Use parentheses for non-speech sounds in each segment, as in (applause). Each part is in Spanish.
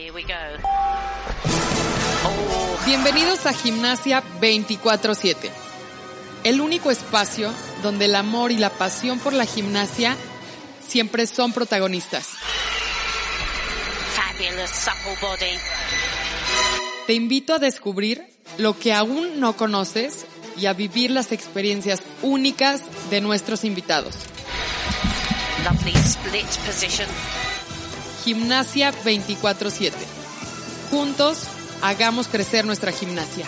Here we go. Bienvenidos a Gimnasia 24/7, el único espacio donde el amor y la pasión por la gimnasia siempre son protagonistas. Fabulous supple body. Te invito a descubrir lo que aún no conoces y a vivir las experiencias únicas de nuestros invitados. Lovely split position. Gimnasia 24/7. Juntos, hagamos crecer nuestra gimnasia.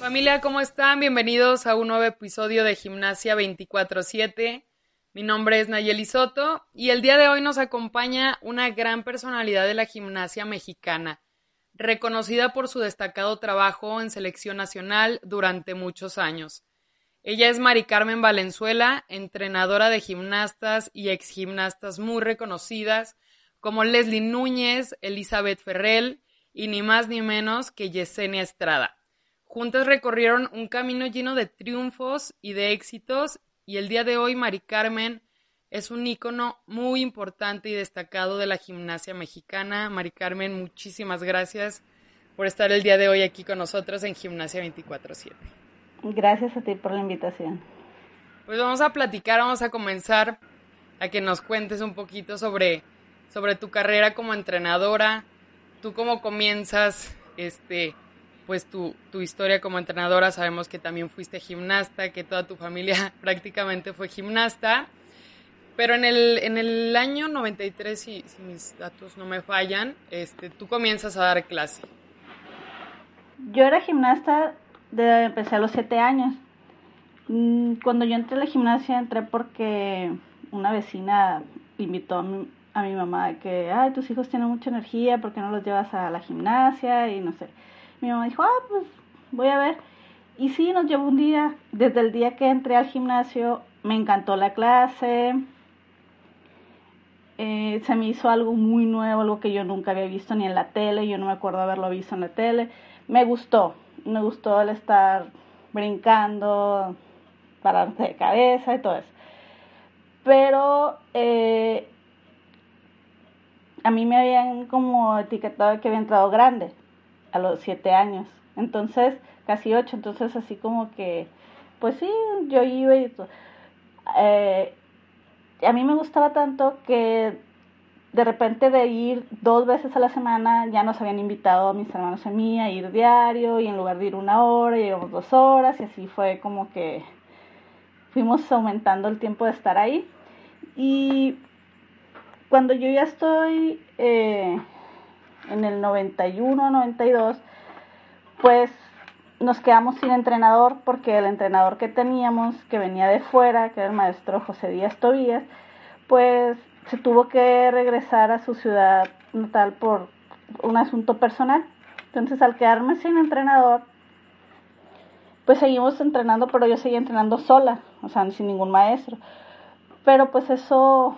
Familia, ¿cómo están? Bienvenidos a un nuevo episodio de Gimnasia 24/7. Mi nombre es Nayeli Soto y el día de hoy nos acompaña una gran personalidad de la gimnasia mexicana, reconocida por su destacado trabajo en selección nacional durante muchos años. Ella es Mari Carmen Valenzuela, entrenadora de gimnastas y exgimnastas muy reconocidas como Leslie Núñez, Elizabeth Ferrell y ni más ni menos que Yesenia Estrada. Juntas recorrieron un camino lleno de triunfos y de éxitos y el día de hoy Mari Carmen es un ícono muy importante y destacado de la gimnasia mexicana. Mari Carmen, muchísimas gracias por estar el día de hoy aquí con nosotros en Gimnasia 24/7. Gracias a ti por la invitación. Pues vamos a platicar, vamos a comenzar a que nos cuentes un poquito sobre, sobre tu carrera como entrenadora, tú cómo comienzas este pues tu, tu historia como entrenadora, sabemos que también fuiste gimnasta, que toda tu familia (laughs) prácticamente fue gimnasta, pero en el, en el año 93, si, si mis datos no me fallan, este, tú comienzas a dar clase. Yo era gimnasta, empecé a los siete años. Mm, Cuando yo entré a la gimnasia, entré porque una vecina invitó a mi, a mi mamá que, ay, tus hijos tienen mucha energía, ¿por qué no los llevas a la gimnasia? Y no sé. Mi mamá dijo, ah, pues voy a ver. Y sí, nos llevó un día. Desde el día que entré al gimnasio, me encantó la clase. Eh, se me hizo algo muy nuevo, algo que yo nunca había visto ni en la tele, yo no me acuerdo haberlo visto en la tele. Me gustó, me gustó el estar brincando, pararte de cabeza y todo eso. Pero eh, a mí me habían como etiquetado que había entrado grande a los siete años, entonces casi ocho, entonces así como que, pues sí, yo iba y todo. Eh, a mí me gustaba tanto que de repente de ir dos veces a la semana ya nos habían invitado a mis hermanos y a mí a ir diario y en lugar de ir una hora íbamos dos horas y así fue como que fuimos aumentando el tiempo de estar ahí. Y cuando yo ya estoy eh, en el 91, 92, pues nos quedamos sin entrenador porque el entrenador que teníamos, que venía de fuera, que era el maestro José Díaz Tobías, pues se tuvo que regresar a su ciudad natal por un asunto personal. Entonces al quedarme sin entrenador, pues seguimos entrenando, pero yo seguía entrenando sola, o sea, sin ningún maestro. Pero pues eso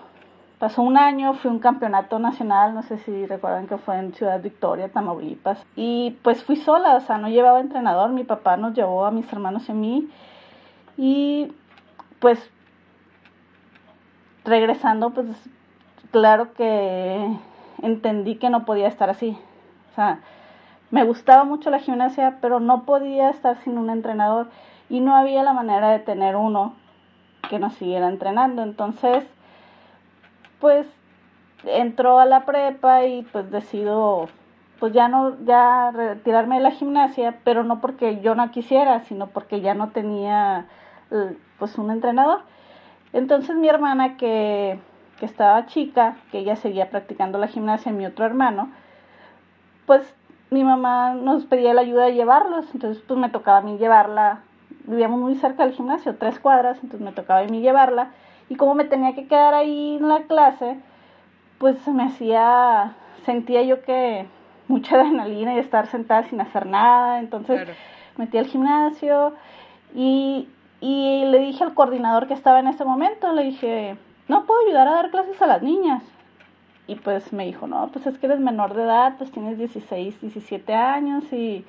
pasó un año, fui a un campeonato nacional, no sé si recuerdan que fue en Ciudad Victoria, Tamaulipas, y pues fui sola, o sea, no llevaba entrenador, mi papá nos llevó a mis hermanos y a mí, y pues regresando, pues claro que entendí que no podía estar así, o sea, me gustaba mucho la gimnasia, pero no podía estar sin un entrenador y no había la manera de tener uno que nos siguiera entrenando. Entonces, pues entró a la prepa y pues decido pues ya no ya retirarme de la gimnasia, pero no porque yo no quisiera, sino porque ya no tenía eh, pues un entrenador. Entonces mi hermana que, que estaba chica, que ella seguía practicando la gimnasia, mi otro hermano, pues mi mamá nos pedía la ayuda de llevarlos, entonces pues me tocaba a mí llevarla, vivíamos muy cerca del gimnasio, tres cuadras, entonces me tocaba a mí llevarla. Y como me tenía que quedar ahí en la clase, pues me hacía, sentía yo que mucha (laughs) adrenalina y estar sentada sin hacer nada. Entonces metí al gimnasio y, y le dije al coordinador que estaba en ese momento, le dije, no puedo ayudar a dar clases a las niñas. Y pues me dijo, no, pues es que eres menor de edad, pues tienes 16, 17 años y,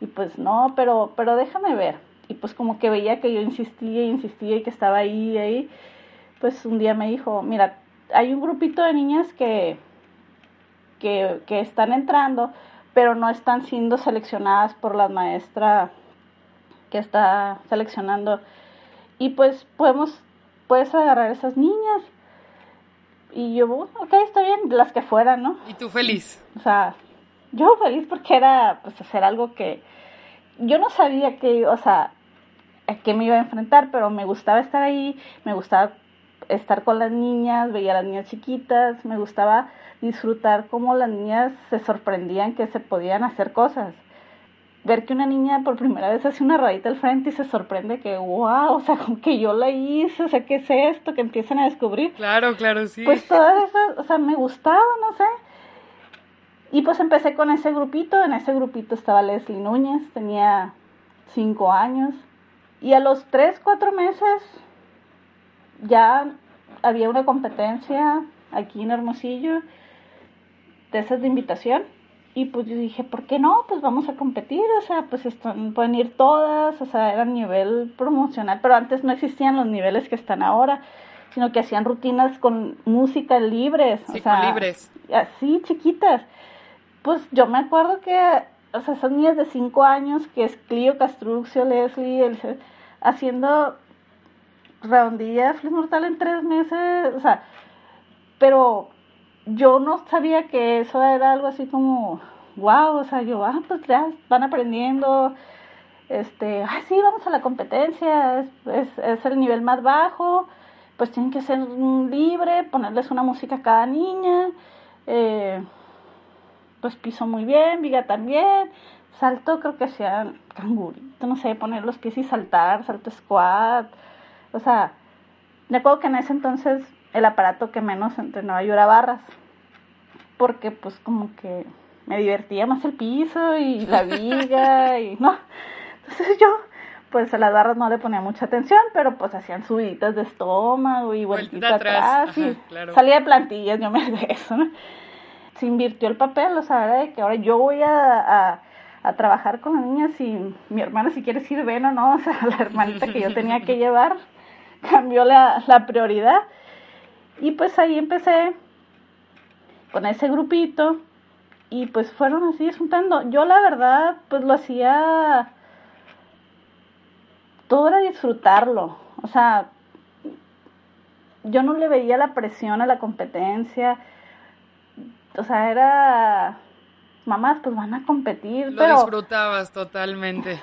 y pues no, pero, pero déjame ver. Y pues como que veía que yo insistía insistía y que estaba ahí ahí, pues un día me dijo, mira, hay un grupito de niñas que, que, que están entrando, pero no están siendo seleccionadas por la maestra que está seleccionando. Y pues podemos, puedes agarrar esas niñas. Y yo, ok, está bien, las que fueran, ¿no? Y tú feliz. O sea, yo feliz porque era pues hacer algo que yo no sabía que, o sea, a qué me iba a enfrentar, pero me gustaba estar ahí, me gustaba estar con las niñas, veía a las niñas chiquitas, me gustaba disfrutar cómo las niñas se sorprendían que se podían hacer cosas. Ver que una niña por primera vez hace una rodita al frente y se sorprende que, wow, o sea, que yo la hice, o sea, ¿qué es esto? Que empiezan a descubrir. Claro, claro, sí. Pues todas esas, o sea, me gustaba, no sé. Y pues empecé con ese grupito, en ese grupito estaba Leslie Núñez, tenía cinco años. Y a los tres, cuatro meses ya había una competencia aquí en Hermosillo de esas de invitación. Y pues yo dije, ¿por qué no? Pues vamos a competir, o sea, pues están, pueden ir todas, o sea, era nivel promocional, pero antes no existían los niveles que están ahora, sino que hacían rutinas con música libres, sí, o sea, libres. así chiquitas. Pues yo me acuerdo que, o sea, son niñas de 5 años, que es Clio Castruccio, Leslie, el, haciendo redondilla Feliz Mortal en tres meses, o sea, pero yo no sabía que eso era algo así como, wow, o sea, yo, ah, pues ya van aprendiendo, este, ah, sí, vamos a la competencia, es, es, el nivel más bajo, pues tienen que ser libre, ponerles una música a cada niña, eh, pues piso muy bien, viga también, salto creo que hacía cangurito, no sé, poner los pies y saltar, salto squat, o sea, me acuerdo que en ese entonces el aparato que menos entrenaba yo era barras, porque pues como que me divertía más el piso y la viga (laughs) y no, entonces yo pues a las barras no le ponía mucha atención, pero pues hacían subiditas de estómago y vueltita atrás, atrás y claro. salía de plantillas, yo me de eso, ¿no? Se invirtió el papel, o sea, era de que ahora yo voy a, a a trabajar con las niñas y mi hermana si quiere ir ven o no, o sea, la hermanita que yo tenía que (laughs) llevar cambió la, la prioridad. Y pues ahí empecé con ese grupito y pues fueron así juntando. Yo la verdad pues lo hacía, todo era disfrutarlo, o sea, yo no le veía la presión a la competencia, o sea, era mamás pues van a competir. Lo pero, disfrutabas totalmente.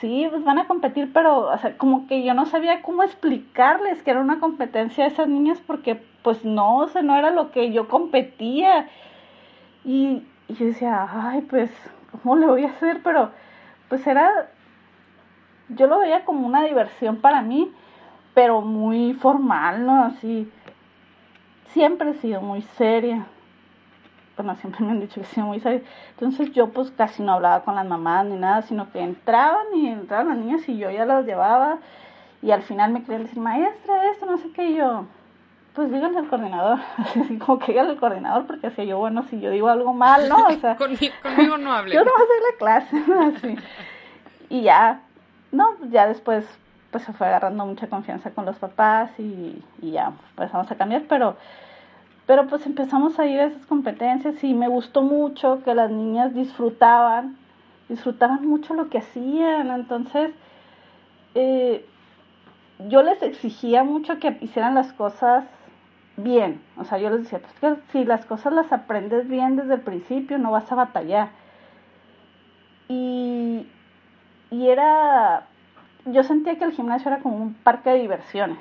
Sí, pues van a competir, pero o sea, como que yo no sabía cómo explicarles que era una competencia a esas niñas porque pues no, o sea, no era lo que yo competía. Y, yo decía, ay, pues, ¿cómo le voy a hacer? Pero pues era, yo lo veía como una diversión para mí, pero muy formal, ¿no? Así, siempre he sido muy seria bueno, (laughs) siempre me han dicho que soy muy seria. Entonces yo pues casi no hablaba con las mamás ni nada, sino que entraban y entraban las niñas y yo ya las llevaba y al final me querían decir, maestra, esto, no sé qué, y yo, pues díganle al coordinador, (laughs) así como que díganle al coordinador, porque así yo, bueno, si yo digo algo mal, ¿no? O sea, (laughs) conmigo, conmigo no hable. (laughs) Yo no voy a hacer la clase, ¿no? Así. Y ya, no, ya después pues se fue agarrando mucha confianza con los papás y, y ya empezamos a cambiar, pero pero pues empezamos a ir a esas competencias y me gustó mucho que las niñas disfrutaban, disfrutaban mucho lo que hacían. Entonces, eh, yo les exigía mucho que hicieran las cosas bien. O sea, yo les decía, pues que si las cosas las aprendes bien desde el principio, no vas a batallar. Y, y era, yo sentía que el gimnasio era como un parque de diversiones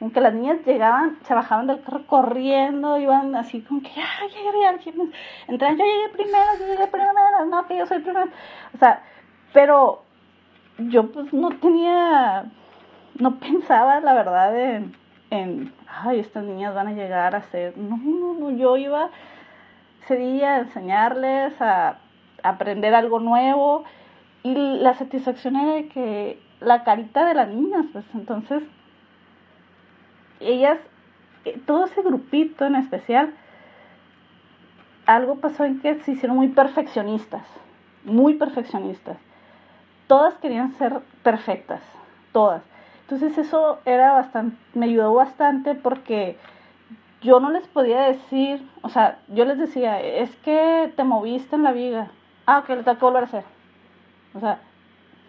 aunque las niñas llegaban, se bajaban del carro corriendo, iban así como que, ya llegué al gimnasio. Entraban, yo llegué primero, yo llegué primero, no, que yo soy primero. O sea, pero yo pues no tenía, no pensaba la verdad en, en, ay, estas niñas van a llegar a ser, no, no, no, yo iba ese a enseñarles a aprender algo nuevo y la satisfacción era de que la carita de las niñas, pues entonces ellas, eh, todo ese grupito en especial, algo pasó en que se hicieron muy perfeccionistas, muy perfeccionistas. Todas querían ser perfectas, todas. Entonces eso era bastante, me ayudó bastante porque yo no les podía decir, o sea, yo les decía, es que te moviste en la viga. Ah, ok, lo tengo que volver a hacer. O sea,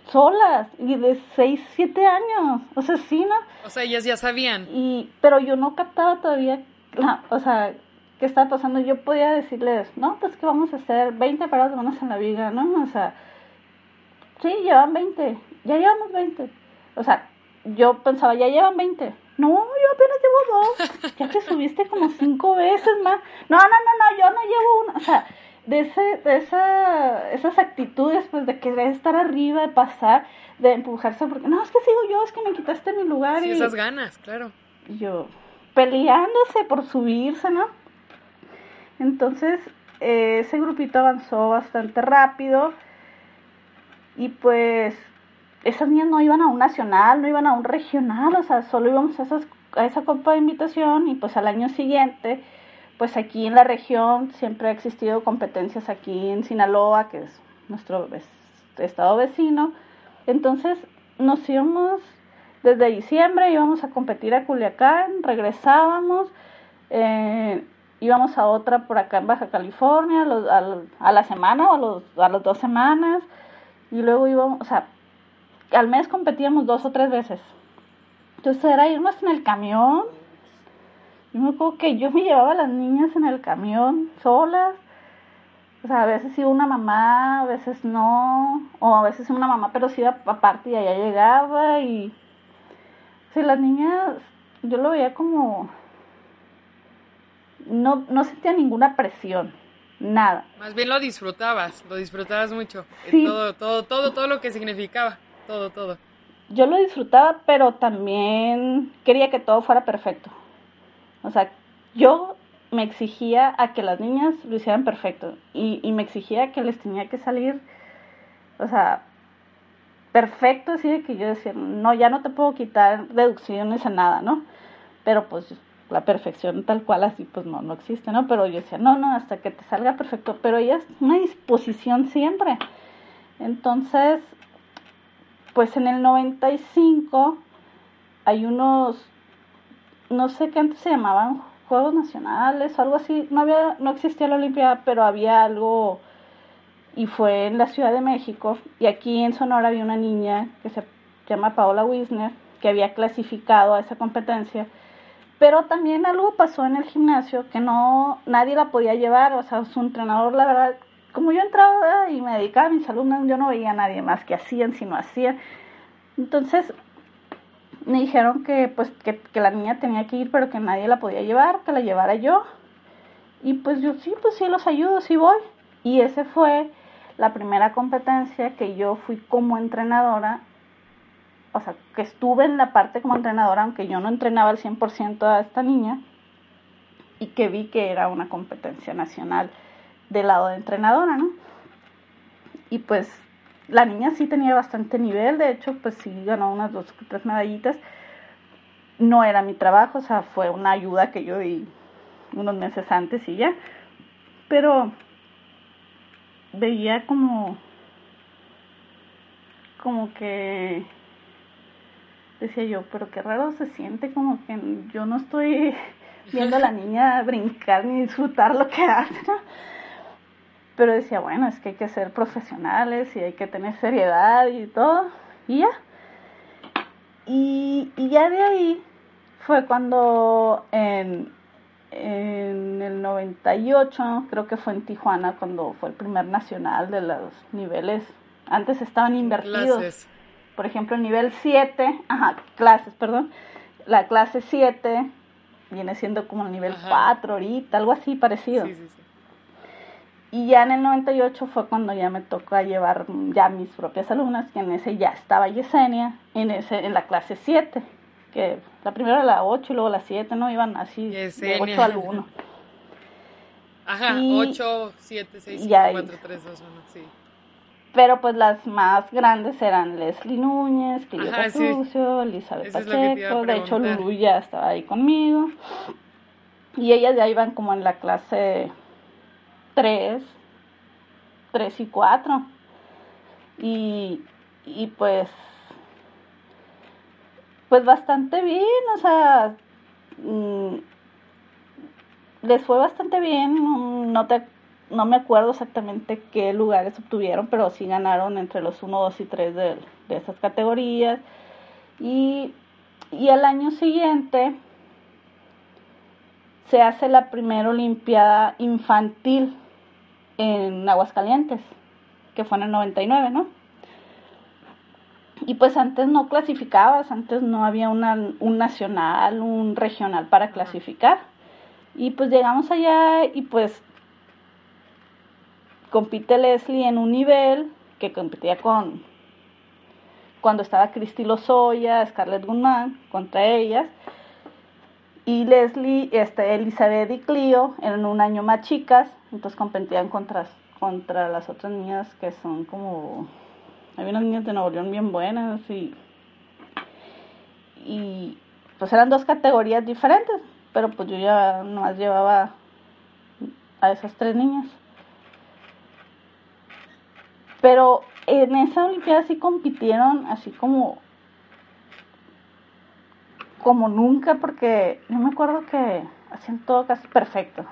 solas y de 6, 7 años. O sea, sí, ¿no? O sea, ellas ya sabían. Y, pero yo no captaba todavía, la, o sea, qué estaba pasando. Yo podía decirles, no, pues que vamos a hacer 20 paradas de manos en la viga, ¿no? O sea, sí, llevan 20, ya llevamos 20. O sea, yo pensaba, ya llevan 20. No, yo apenas llevo dos. Ya te (laughs) subiste como cinco veces más. No, no, no, no, yo no llevo una. O sea, de, ese, de esa, esas actitudes, pues, de querer estar arriba, de pasar, de empujarse, porque no, es que sigo yo, es que me quitaste mi lugar. Sí, y esas ganas, claro. yo, peleándose por subirse, ¿no? Entonces, eh, ese grupito avanzó bastante rápido y pues esas niñas no iban a un nacional, no iban a un regional, o sea, solo íbamos a, esas, a esa copa de invitación y pues al año siguiente pues aquí en la región siempre ha existido competencias aquí en Sinaloa, que es nuestro estado vecino. Entonces nos íbamos desde diciembre, íbamos a competir a Culiacán, regresábamos, eh, íbamos a otra por acá en Baja California a, la semana o a, los, a las dos semanas, y luego íbamos, o sea, al mes competíamos dos o tres veces. Entonces era irnos en el camión yo me acuerdo que yo me llevaba a las niñas en el camión solas. O sea, a veces iba una mamá, a veces no. O a veces una mamá, pero sí iba aparte y allá llegaba. Y. Sí, las niñas, yo lo veía como. No, no sentía ninguna presión. Nada. Más bien lo disfrutabas, lo disfrutabas mucho. Sí. Todo, todo, todo, todo lo que significaba. Todo, todo. Yo lo disfrutaba, pero también quería que todo fuera perfecto. O sea, yo me exigía a que las niñas lo hicieran perfecto y, y me exigía que les tenía que salir, o sea, perfecto, así de que yo decía, no, ya no te puedo quitar deducciones a nada, ¿no? Pero pues la perfección tal cual así pues no, no existe, ¿no? Pero yo decía, no, no, hasta que te salga perfecto, pero ella es una disposición siempre. Entonces, pues en el 95 hay unos no sé qué antes se llamaban Juegos Nacionales o algo así, no había, no existía la Olimpiada, pero había algo y fue en la Ciudad de México. Y aquí en Sonora había una niña que se llama Paola Wisner que había clasificado a esa competencia, pero también algo pasó en el gimnasio que no nadie la podía llevar, o sea, su entrenador la verdad, como yo entraba y me dedicaba a mis alumnos, yo no veía a nadie más que hacían, sino hacían. Entonces, me dijeron que pues que, la niña tenía que ir pero que nadie la podía llevar, que la llevara yo. Y pues yo sí, pues sí los ayudo, sí voy. Y ese fue la primera competencia que yo fui como entrenadora, o sea, que estuve en la parte como entrenadora, aunque yo no entrenaba al 100% a esta niña, y que vi que era una competencia nacional del lado de entrenadora, ¿no? Y pues la niña sí tenía bastante nivel, de hecho, pues sí ganó unas dos tres medallitas. No era mi trabajo, o sea, fue una ayuda que yo di unos meses antes y ya. Pero veía como como que decía yo, pero qué raro se siente como que yo no estoy (laughs) viendo a la niña brincar ni disfrutar lo que hace, ¿no? Pero decía, bueno, es que hay que ser profesionales y hay que tener seriedad y todo. Y ya. Y, y ya de ahí fue cuando en, en el 98, creo que fue en Tijuana, cuando fue el primer nacional de los niveles. Antes estaban invertidos. Clases. Por ejemplo, el nivel 7, ajá, clases, perdón. La clase 7 viene siendo como el nivel Ajá. 4 ahorita, algo así parecido. Sí, sí, sí. Y ya en el 98 fue cuando ya me tocó llevar ya mis propias alumnas, que en ese ya estaba Yesenia, en, ese, en la clase 7, que la primera la 8 y luego la 7, ¿no? Iban así de Yesenia. 8 al 1. Ajá, Y- 8, 7, 6, 5, y ahí- 4, 3, 2, 1, sí. Pero pues las más grandes eran Leslie Núñez, Clio Ajá, sí. Elizabeth Eso es lo que te iba a Pacheco, de hecho. Lulu ya estaba ahí conmigo. Y ellas ya iban como en la clase 3, 3 y 4. Y, y pues, pues bastante bien, o sea, mm, les fue bastante bien, no te no me acuerdo exactamente qué lugares obtuvieron, pero sí ganaron entre los 1, 2 y 3 de, de esas categorías. Y, y al año siguiente se hace la primera Olimpiada infantil en Aguascalientes, que fue en el 99, ¿no? Y pues antes no clasificabas, antes no había una, un nacional, un regional para clasificar. Y pues llegamos allá y pues compite Leslie en un nivel que competía con cuando estaba Cristi Lozoya, Scarlett Guzmán, contra ellas. Y Leslie, este, Elizabeth y Clio eran un año más chicas, entonces competían contra, contra las otras niñas que son como... Había unas niñas de Nuevo León bien buenas y... Y pues eran dos categorías diferentes, pero pues yo ya nomás llevaba a esas tres niñas. Pero en esa Olimpiada sí compitieron así como como nunca porque yo me acuerdo que hacían todo casi perfecto.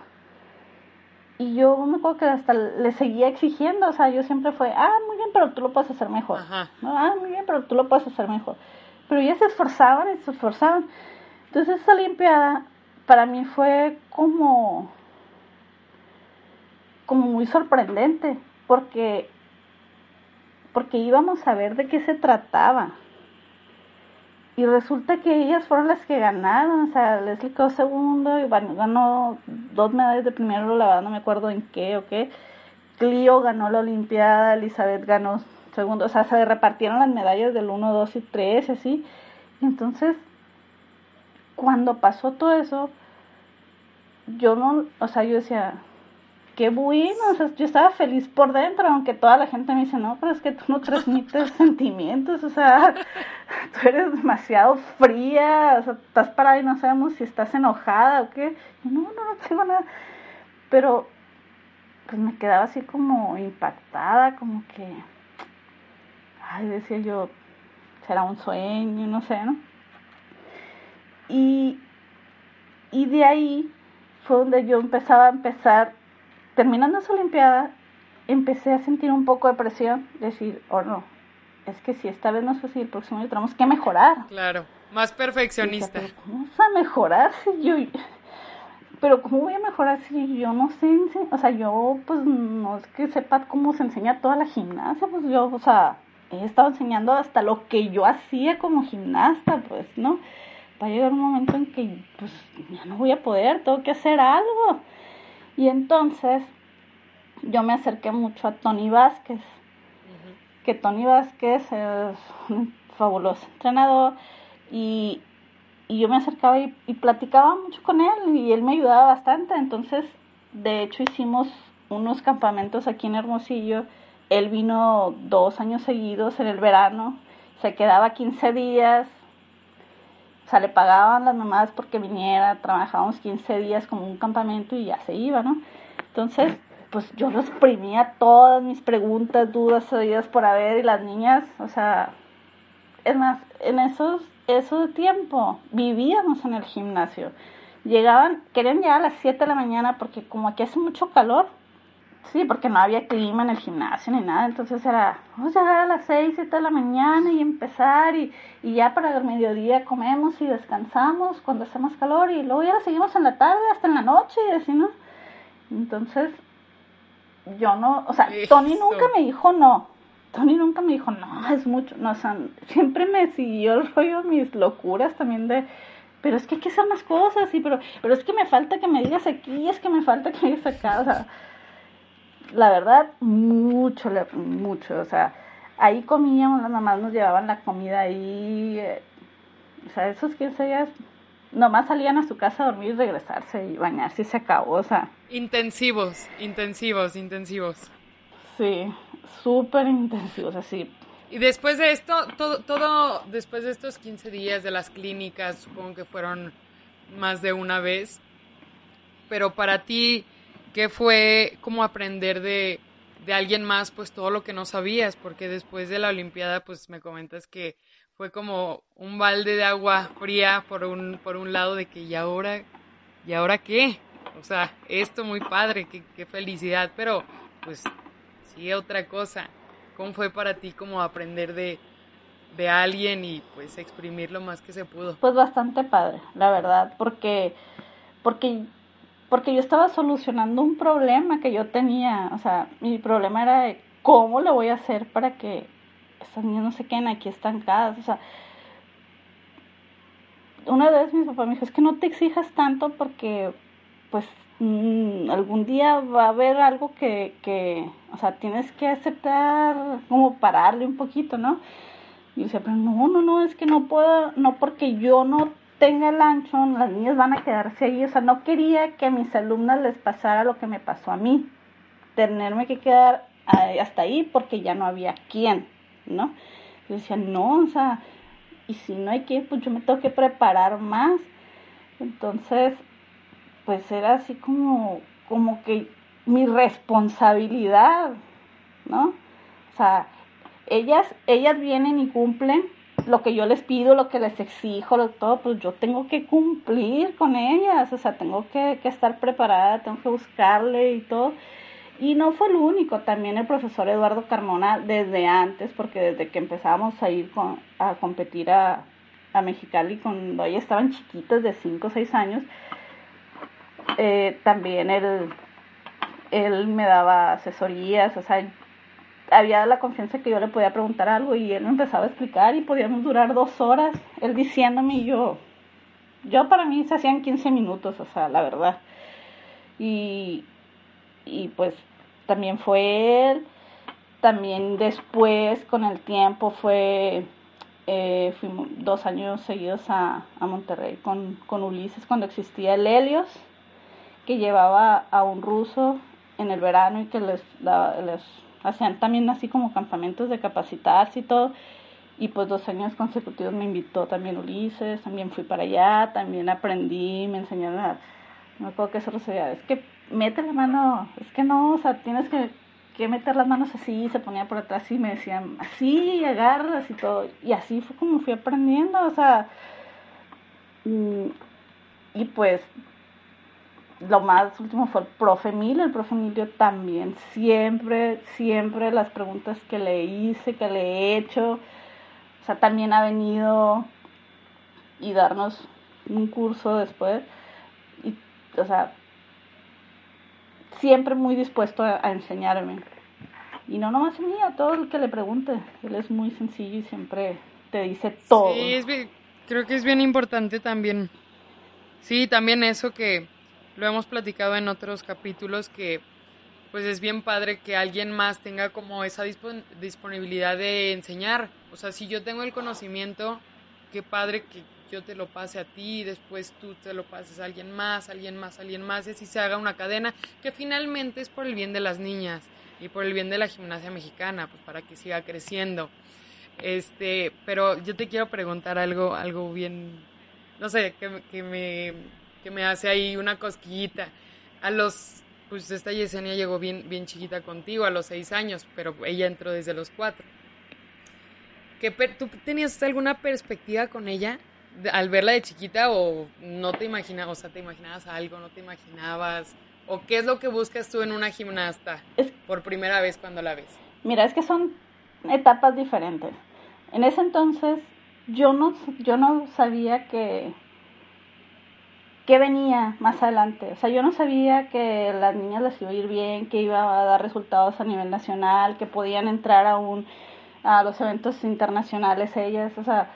Y yo me acuerdo que hasta le seguía exigiendo, o sea, yo siempre fue, ah, muy bien, pero tú lo puedes hacer mejor. Ajá. ¿no? Ah, muy bien, pero tú lo puedes hacer mejor. Pero ellas se esforzaban y se esforzaban. Entonces esa Olimpiada para mí fue como, como muy sorprendente, porque, porque íbamos a ver de qué se trataba. Y resulta que ellas fueron las que ganaron, o sea, Leslie quedó segundo y ganó dos medallas de primero, la verdad no me acuerdo en qué o qué. Clio ganó la Olimpiada, Elizabeth ganó segundo, o sea, se repartieron las medallas del 1, 2 y 3, así. Entonces, cuando pasó todo eso, yo no, o sea, yo decía, qué bueno, o sea, yo estaba feliz por dentro, aunque toda la gente me dice, no, pero es que tú no transmites (laughs) sentimientos, o sea, (laughs) tú eres demasiado fría, o sea, estás parada y no sabemos si estás enojada o qué. Y no, no, no tengo nada. Pero, pues me quedaba así como impactada, como que, ay, decía yo, será un sueño, no sé, ¿no? Y, y de ahí fue donde yo empezaba a empezar, terminando esa Olimpiada, empecé a sentir un poco de presión, decir, oh no, es que si esta vez no es así, el próximo año tenemos que mejorar. Claro, más perfeccionista. Dije, "Pero ¿Cómo vas a mejorar si yo... Pero ¿cómo voy a mejorar si yo no sé? ense- O sea, yo pues no es que sepa cómo se enseña toda la gimnasia, pues yo, o sea, he estado enseñando hasta lo que yo hacía como gimnasta, pues, ¿no? Va a llegar un momento en que pues ya no voy a poder, tengo que hacer algo. Y entonces yo me acerqué mucho a Tony Vázquez, que Tony Vázquez es un fabuloso entrenador y, y yo me acercaba y, y platicaba mucho con él y él me ayudaba bastante. Entonces, de hecho, hicimos unos campamentos aquí en Hermosillo. Él vino dos años seguidos en el verano, se quedaba 15 días, o sea, le pagaban las mamás porque viniera, trabajábamos 15 días como un campamento y ya se iba, ¿no? Entonces, pues yo lo exprimía todas mis preguntas, dudas, oídas por haber y las niñas, o sea, es más, en esos, ese tiempo vivíamos en el gimnasio. Llegaban, querían llegar a las 7 de la mañana porque como aquí hace mucho calor, sí, porque no había clima en el gimnasio ni nada, entonces era, vamos a llegar a las 6, 7 de la mañana y empezar y, y ya para el mediodía comemos y descansamos cuando hace más calor y luego ya seguimos en la tarde hasta en la noche y así, ¿no? Entonces, yo no, o sea, Tony nunca me dijo no. Tony nunca me dijo, no, es mucho, no, o sea, siempre me siguió el rollo mis locuras también de, pero es que hay que hacer más cosas, sí, pero, pero es que me falta que me digas aquí, es que me falta que me digas acá, o sea, la verdad, mucho, mucho, o sea, ahí comíamos, mamás nos llevaban la comida ahí, eh, O sea, esos 15 días nomás salían a su casa a dormir y regresarse y bañarse y se acabó, o sea. Intensivos, intensivos, intensivos. Sí, súper intensivos, así. Y después de esto, todo, todo, después de estos 15 días de las clínicas, supongo que fueron más de una vez, pero para ti, ¿qué fue como aprender de, de alguien más, pues todo lo que no sabías? Porque después de la Olimpiada, pues me comentas que fue como un balde de agua fría por un, por un lado de que, ¿y ahora, ¿y ahora qué? O sea, esto muy padre, qué, qué felicidad, pero pues sí, otra cosa. ¿Cómo fue para ti como aprender de, de alguien y pues exprimir lo más que se pudo? Pues bastante padre, la verdad, porque, porque, porque yo estaba solucionando un problema que yo tenía, o sea, mi problema era de cómo lo voy a hacer para que estas niñas no se queden aquí estancadas, o sea, una vez mi papá me dijo, es que no te exijas tanto porque pues mm, algún día va a haber algo que, que, o sea, tienes que aceptar, como pararle un poquito, ¿no? Y yo decía, pero no, no, no, es que no puedo, no porque yo no tenga el ancho, las niñas van a quedarse ahí, o sea, no quería que a mis alumnas les pasara lo que me pasó a mí, tenerme que quedar hasta ahí porque ya no había quien, ¿no? Yo decía, no, o sea, y si no hay quien, pues yo me tengo que preparar más. Entonces, pues era así como, como que mi responsabilidad, ¿no? O sea, ellas, ellas vienen y cumplen lo que yo les pido, lo que les exijo, lo, todo, pues yo tengo que cumplir con ellas, o sea, tengo que, que estar preparada, tengo que buscarle y todo. Y no fue el único, también el profesor Eduardo Carmona desde antes, porque desde que empezamos a ir con, a competir a, a Mexicali cuando ellas estaban chiquitas de 5 o 6 años, eh, también él, él me daba asesorías, o sea, había la confianza que yo le podía preguntar algo y él me empezaba a explicar y podíamos durar dos horas, él diciéndome y yo, yo para mí se hacían 15 minutos, o sea, la verdad. Y, y pues también fue él, también después con el tiempo fue, eh, dos años seguidos a, a Monterrey con, con Ulises cuando existía el Helios que llevaba a un ruso en el verano y que les, la, les hacían también así como campamentos de capacitarse y todo. Y pues dos años consecutivos me invitó también Ulises, también fui para allá, también aprendí, me enseñaron a, no me acuerdo qué eso es que mete la mano, es que no, o sea, tienes que, que meter las manos así, se ponía por atrás y me decían así, agarras y todo. Y así fue como fui aprendiendo, o sea, y, y pues lo más último fue el profe Emilio, el profe Emilio también, siempre, siempre las preguntas que le hice, que le he hecho, o sea, también ha venido y darnos un curso después, y, o sea, siempre muy dispuesto a, enseñarme. Y no nomás a mí, a todo el que le pregunte, él es muy sencillo y siempre te dice todo. Sí, creo que es bien importante también, sí, también eso que lo hemos platicado en otros capítulos que pues es bien padre que alguien más tenga como esa dispon disponibilidad de enseñar. O sea, si yo tengo el conocimiento, qué padre que yo te lo pase a ti después tú te lo pases a alguien más, alguien más, alguien más, y así se haga una cadena que finalmente es por el bien de las niñas y por el bien de la gimnasia mexicana, pues para que siga creciendo. Este, pero yo te quiero preguntar algo, algo bien, no sé, que, que me que me hace ahí una cosquillita. A los, pues esta Yesenia llegó bien, bien chiquita contigo, a los seis años, pero ella entró desde los cuatro. ¿Qué ¿Tú tenías alguna perspectiva con ella al verla de chiquita o no te imaginabas, o sea, te imaginabas algo, no te imaginabas? ¿O qué es lo que buscas tú en una gimnasta por primera vez cuando la ves? Mira, es que son etapas diferentes. En ese entonces yo no, yo no sabía que, que venía más adelante. O sea, yo no sabía que las niñas les iba a ir bien, que iba a dar resultados a nivel nacional, que podían entrar a, un, a los eventos internacionales ellas. O sea,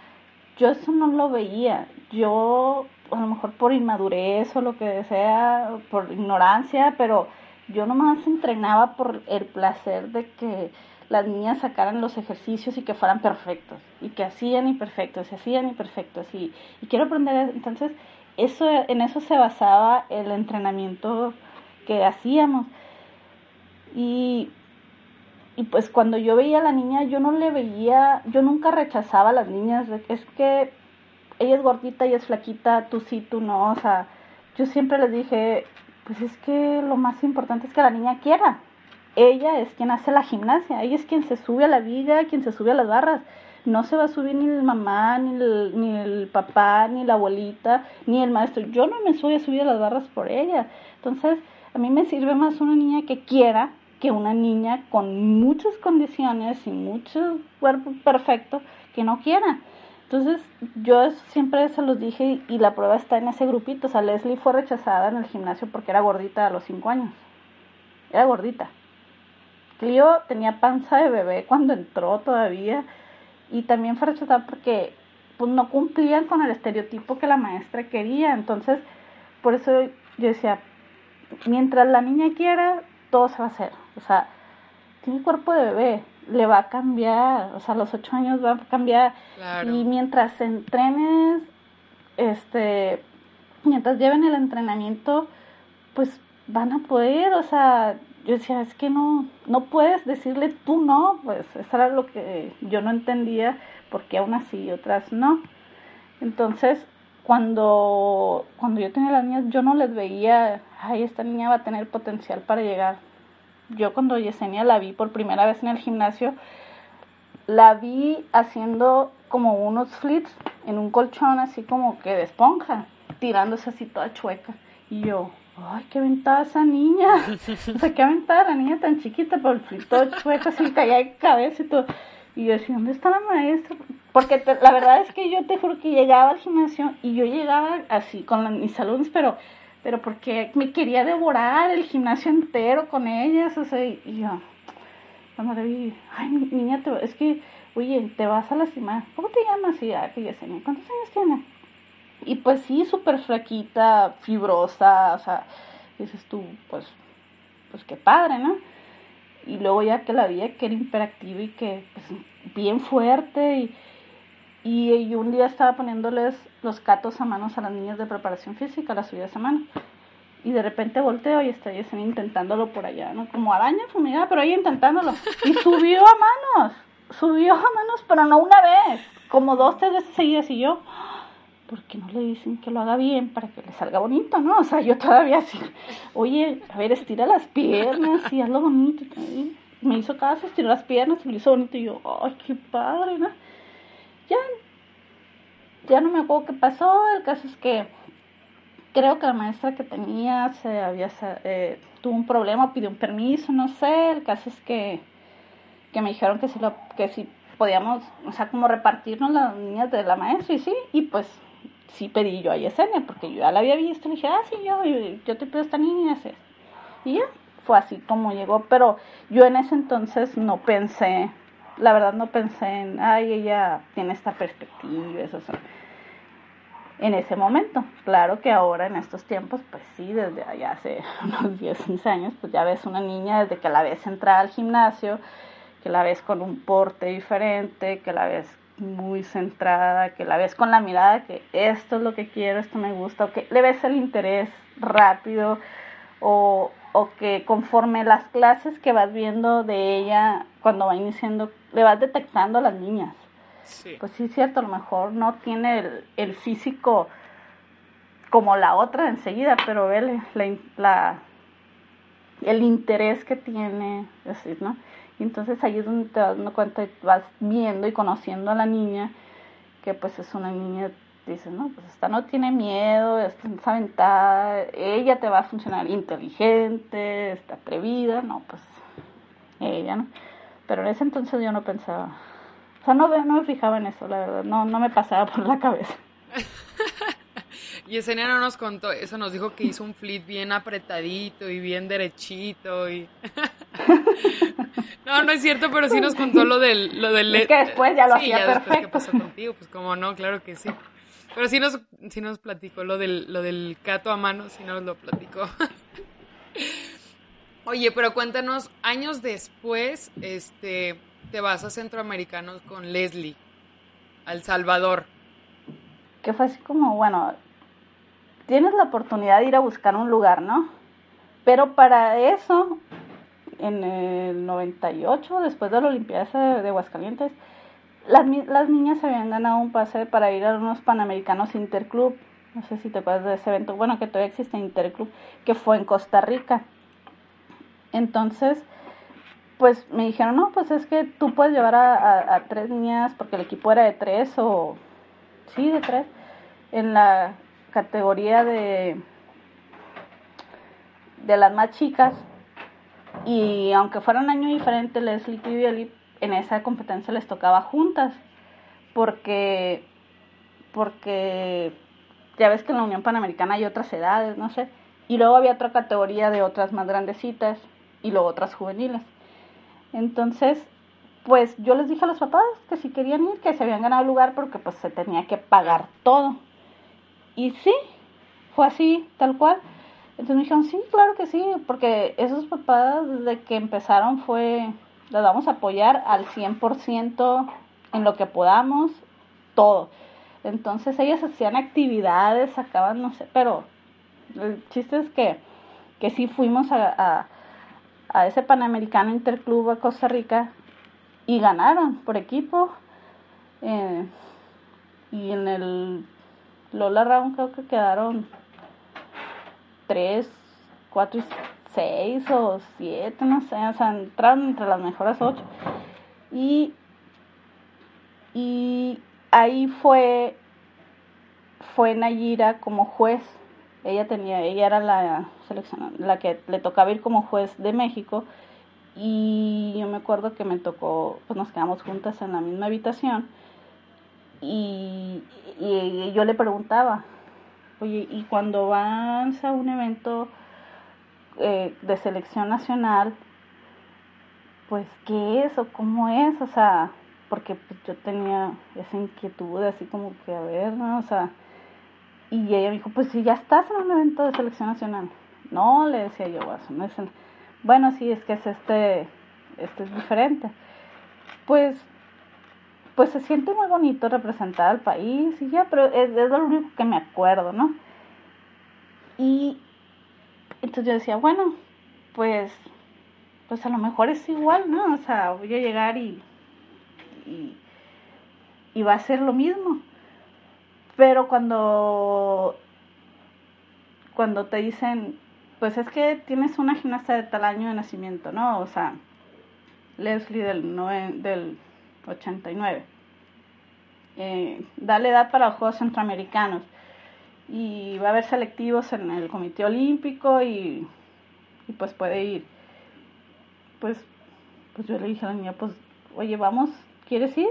yo eso no lo veía. Yo, a lo mejor por inmadurez o lo que sea, por ignorancia, pero yo nomás entrenaba por el placer de que las niñas sacaran los ejercicios y que fueran perfectos, y que hacían y perfectos, y hacían y perfectos, y, y quiero aprender, entonces, eso, en eso se basaba el entrenamiento que hacíamos. Y, y pues cuando yo veía a la niña, yo no le veía, yo nunca rechazaba a las niñas, es que ella es gordita, ella es flaquita, tú sí, tú no, o sea, yo siempre les dije, pues es que lo más importante es que la niña quiera. Ella es quien hace la gimnasia, ella es quien se sube a la viga, quien se sube a las barras. No se va a subir ni el mamá, ni el, ni el papá, ni la abuelita, ni el maestro. Yo no me voy a subir a las barras por ella. Entonces, a mí me sirve más una niña que quiera que una niña con muchas condiciones y mucho cuerpo perfecto que no quiera. Entonces, yo siempre se los dije y la prueba está en ese grupito. O sea, Leslie fue rechazada en el gimnasio porque era gordita a los 5 años. Era gordita. Clio tenía panza de bebé cuando entró todavía y también fue rechazada porque pues, no cumplían con el estereotipo que la maestra quería. Entonces, por eso yo decía, mientras la niña quiera, todo se va a hacer. O sea, tiene cuerpo de bebé, le va a cambiar, o sea, a los ocho años va a cambiar. Y mientras entrenes, este, mientras lleven el entrenamiento, pues van a poder, o sea, yo decía, es que no, no puedes decirle tú no, pues eso era lo que yo no entendía, porque unas sí y otras no. Entonces, cuando, cuando yo tenía las niñas, yo no les veía, ay, esta niña va a tener potencial para llegar. Yo cuando Yesenia la vi por primera vez en el gimnasio, la vi haciendo como unos flips en un colchón así como que de esponja, tirándose así toda chueca. Y yo, ay, qué aventada esa niña. (laughs) o sea, qué aventada la niña tan chiquita, por el flip todo chueco, así caía de cabeza y todo. Y yo decía, ¿dónde está la maestra? Porque la verdad es que yo te juro que llegaba al gimnasio y yo llegaba así con mis salones, pero, pero porque me quería devorar el gimnasio entero con ellas, o sea, y yo, cuando le vi, ay, niña, te, es que, oye, te vas a lastimar. ¿Cómo te llamas? Y ya, que ya sé, ¿cuántos años tienes? Y pues sí, súper flaquita, fibrosa, o sea, dices tú, pues, pues qué padre, ¿no? Y luego ya que la vi que era hiperactiva y que, pues, bien fuerte y y, un día estaba poniéndoles los catos a manos a las niñas de preparación física, las subí a semana. Y de repente volteo y están intentándolo por allá, ¿no? Como araña fumigada, pero ahí intentándolo. Y subió a manos, subió a manos, pero no una vez, como dos, tres veces seguidas. Y yo, ¿por qué no le dicen que lo haga bien para que le salga bonito, no? O sea, yo todavía así, oye, a ver, estira las piernas y hazlo bonito. Me hizo caso, estiró las piernas y lo hizo bonito. Y yo, ay, qué padre, ¿no? ya, ya no me acuerdo qué pasó, el caso es que creo que la maestra que tenía se había eh, tuvo un problema, pidió un permiso, no sé, el caso es que, que me dijeron que si lo, que si podíamos, o sea, como repartirnos las niñas de la maestra, y sí, y pues sí pedí yo a Yesenia, porque yo ya la había visto, y dije, ah, sí, yo, yo, te pido esta niña, y ya, fue así como llegó, pero yo en ese entonces no pensé la verdad no pensé en, ay, ella tiene esta perspectiva, eso, En ese momento, claro que ahora en estos tiempos, pues sí, desde allá hace (laughs) unos 10, 15 años, pues ya ves una niña desde que la ves entrar al gimnasio, que la ves con un porte diferente, que la ves muy centrada, que la ves con la mirada que esto es lo que quiero, esto me gusta, o que le ves el interés rápido, o, o que conforme las clases que vas viendo de ella cuando va iniciando, le vas detectando a las niñas. Pues sí, es cierto, a lo mejor no tiene el, físico como la otra enseguida, pero ve la, el interés que tiene, así, ¿no? Y entonces ahí es donde te vas dando cuenta, vas viendo y conociendo a la niña, que pues es una niña dices, no, pues esta no tiene miedo, esta es aventada, ella te va a funcionar inteligente, está atrevida, no, pues ella, ¿no? Pero en ese entonces yo no pensaba, o sea, no, no me fijaba en eso, la verdad, no, no me pasaba por la cabeza. (laughs) y Esenia no nos contó, eso nos dijo que hizo un flip bien apretadito y bien derechito y... (laughs) (laughs) no, no es cierto, pero sí nos contó lo del... Lo del es que después ya lo hacía perfecto. ¿Qué pasó contigo? Pues como no, claro que sí. Pero sí nos, sí nos platicó lo del, lo del cato a mano, sí nos lo platicó. (laughs) Oye, pero cuéntanos, años después, este, te vas a Centroamericanos con Leslie, al Salvador. Que fue así como, bueno, tienes la oportunidad de ir a buscar un lugar, ¿no? Pero para eso, en el 98, después de la Olimpiada de Aguascalientes, las, las niñas habían ganado un pase para ir a unos Panamericanos Interclub. No sé si te acuerdas de ese evento. Bueno, que todavía existe Interclub, que fue en Costa Rica. Entonces, pues me dijeron, no, pues es que tú puedes llevar a, a, tres niñas, porque el equipo era de tres o, sí, de tres, en la categoría de, de las más chicas. Y aunque fuera un año diferente, Leslie y Billy, en esa competencia les tocaba juntas, porque, porque ya ves que en la Unión Panamericana hay otras edades, no sé, y luego había otra categoría de otras más grandecitas y luego otras juveniles. Entonces, pues yo les dije a los papás que si querían ir, que se habían ganado lugar porque pues se tenía que pagar todo. Y sí, fue así, tal cual. Entonces me dijeron, sí, claro que sí, porque esos papás desde que empezaron fue, les vamos a apoyar al 100% en lo que podamos, todo. Entonces ellas hacían actividades, sacaban, no sé, pero el chiste es que, que sí fuimos a a ese Panamericano Interclub a Costa Rica y ganaron por equipo. Eh, y en el Lola Round creo que quedaron 3, 4 y 6 o 7, no sé, o sea, entraron entre las mejores 8. Y, y ahí fue, fue Nayira como juez. Ella tenía, ella era la la que le tocaba ir como juez de México. Y yo me acuerdo que me tocó, pues nos quedamos juntas en la misma habitación. Y, y yo le preguntaba, oye, y cuando vas a un evento eh, de selección nacional, pues qué es o cómo es, o sea, porque pues, yo tenía esa inquietud así como que a ver, ¿no? O sea, y ella me dijo, pues si ya estás en un evento de selección nacional. No, le decía yo, no es bueno, sí, es que es este, este es diferente. Pues, pues se siente muy bonito representar al país y ya, pero es, es lo único que me acuerdo, ¿no? Y entonces yo decía, bueno, pues, pues a lo mejor es igual, ¿no? O sea, voy a llegar y, y, y va a ser lo mismo. Pero cuando, cuando te dicen, pues es que tienes una gimnasta de tal año de nacimiento, ¿no? O sea, Leslie del, del 89. Eh, dale edad para los Juegos Centroamericanos. Y va a haber selectivos en el Comité Olímpico y, y pues puede ir. Pues, pues yo le dije a la niña, pues, oye, vamos, ¿quieres ir?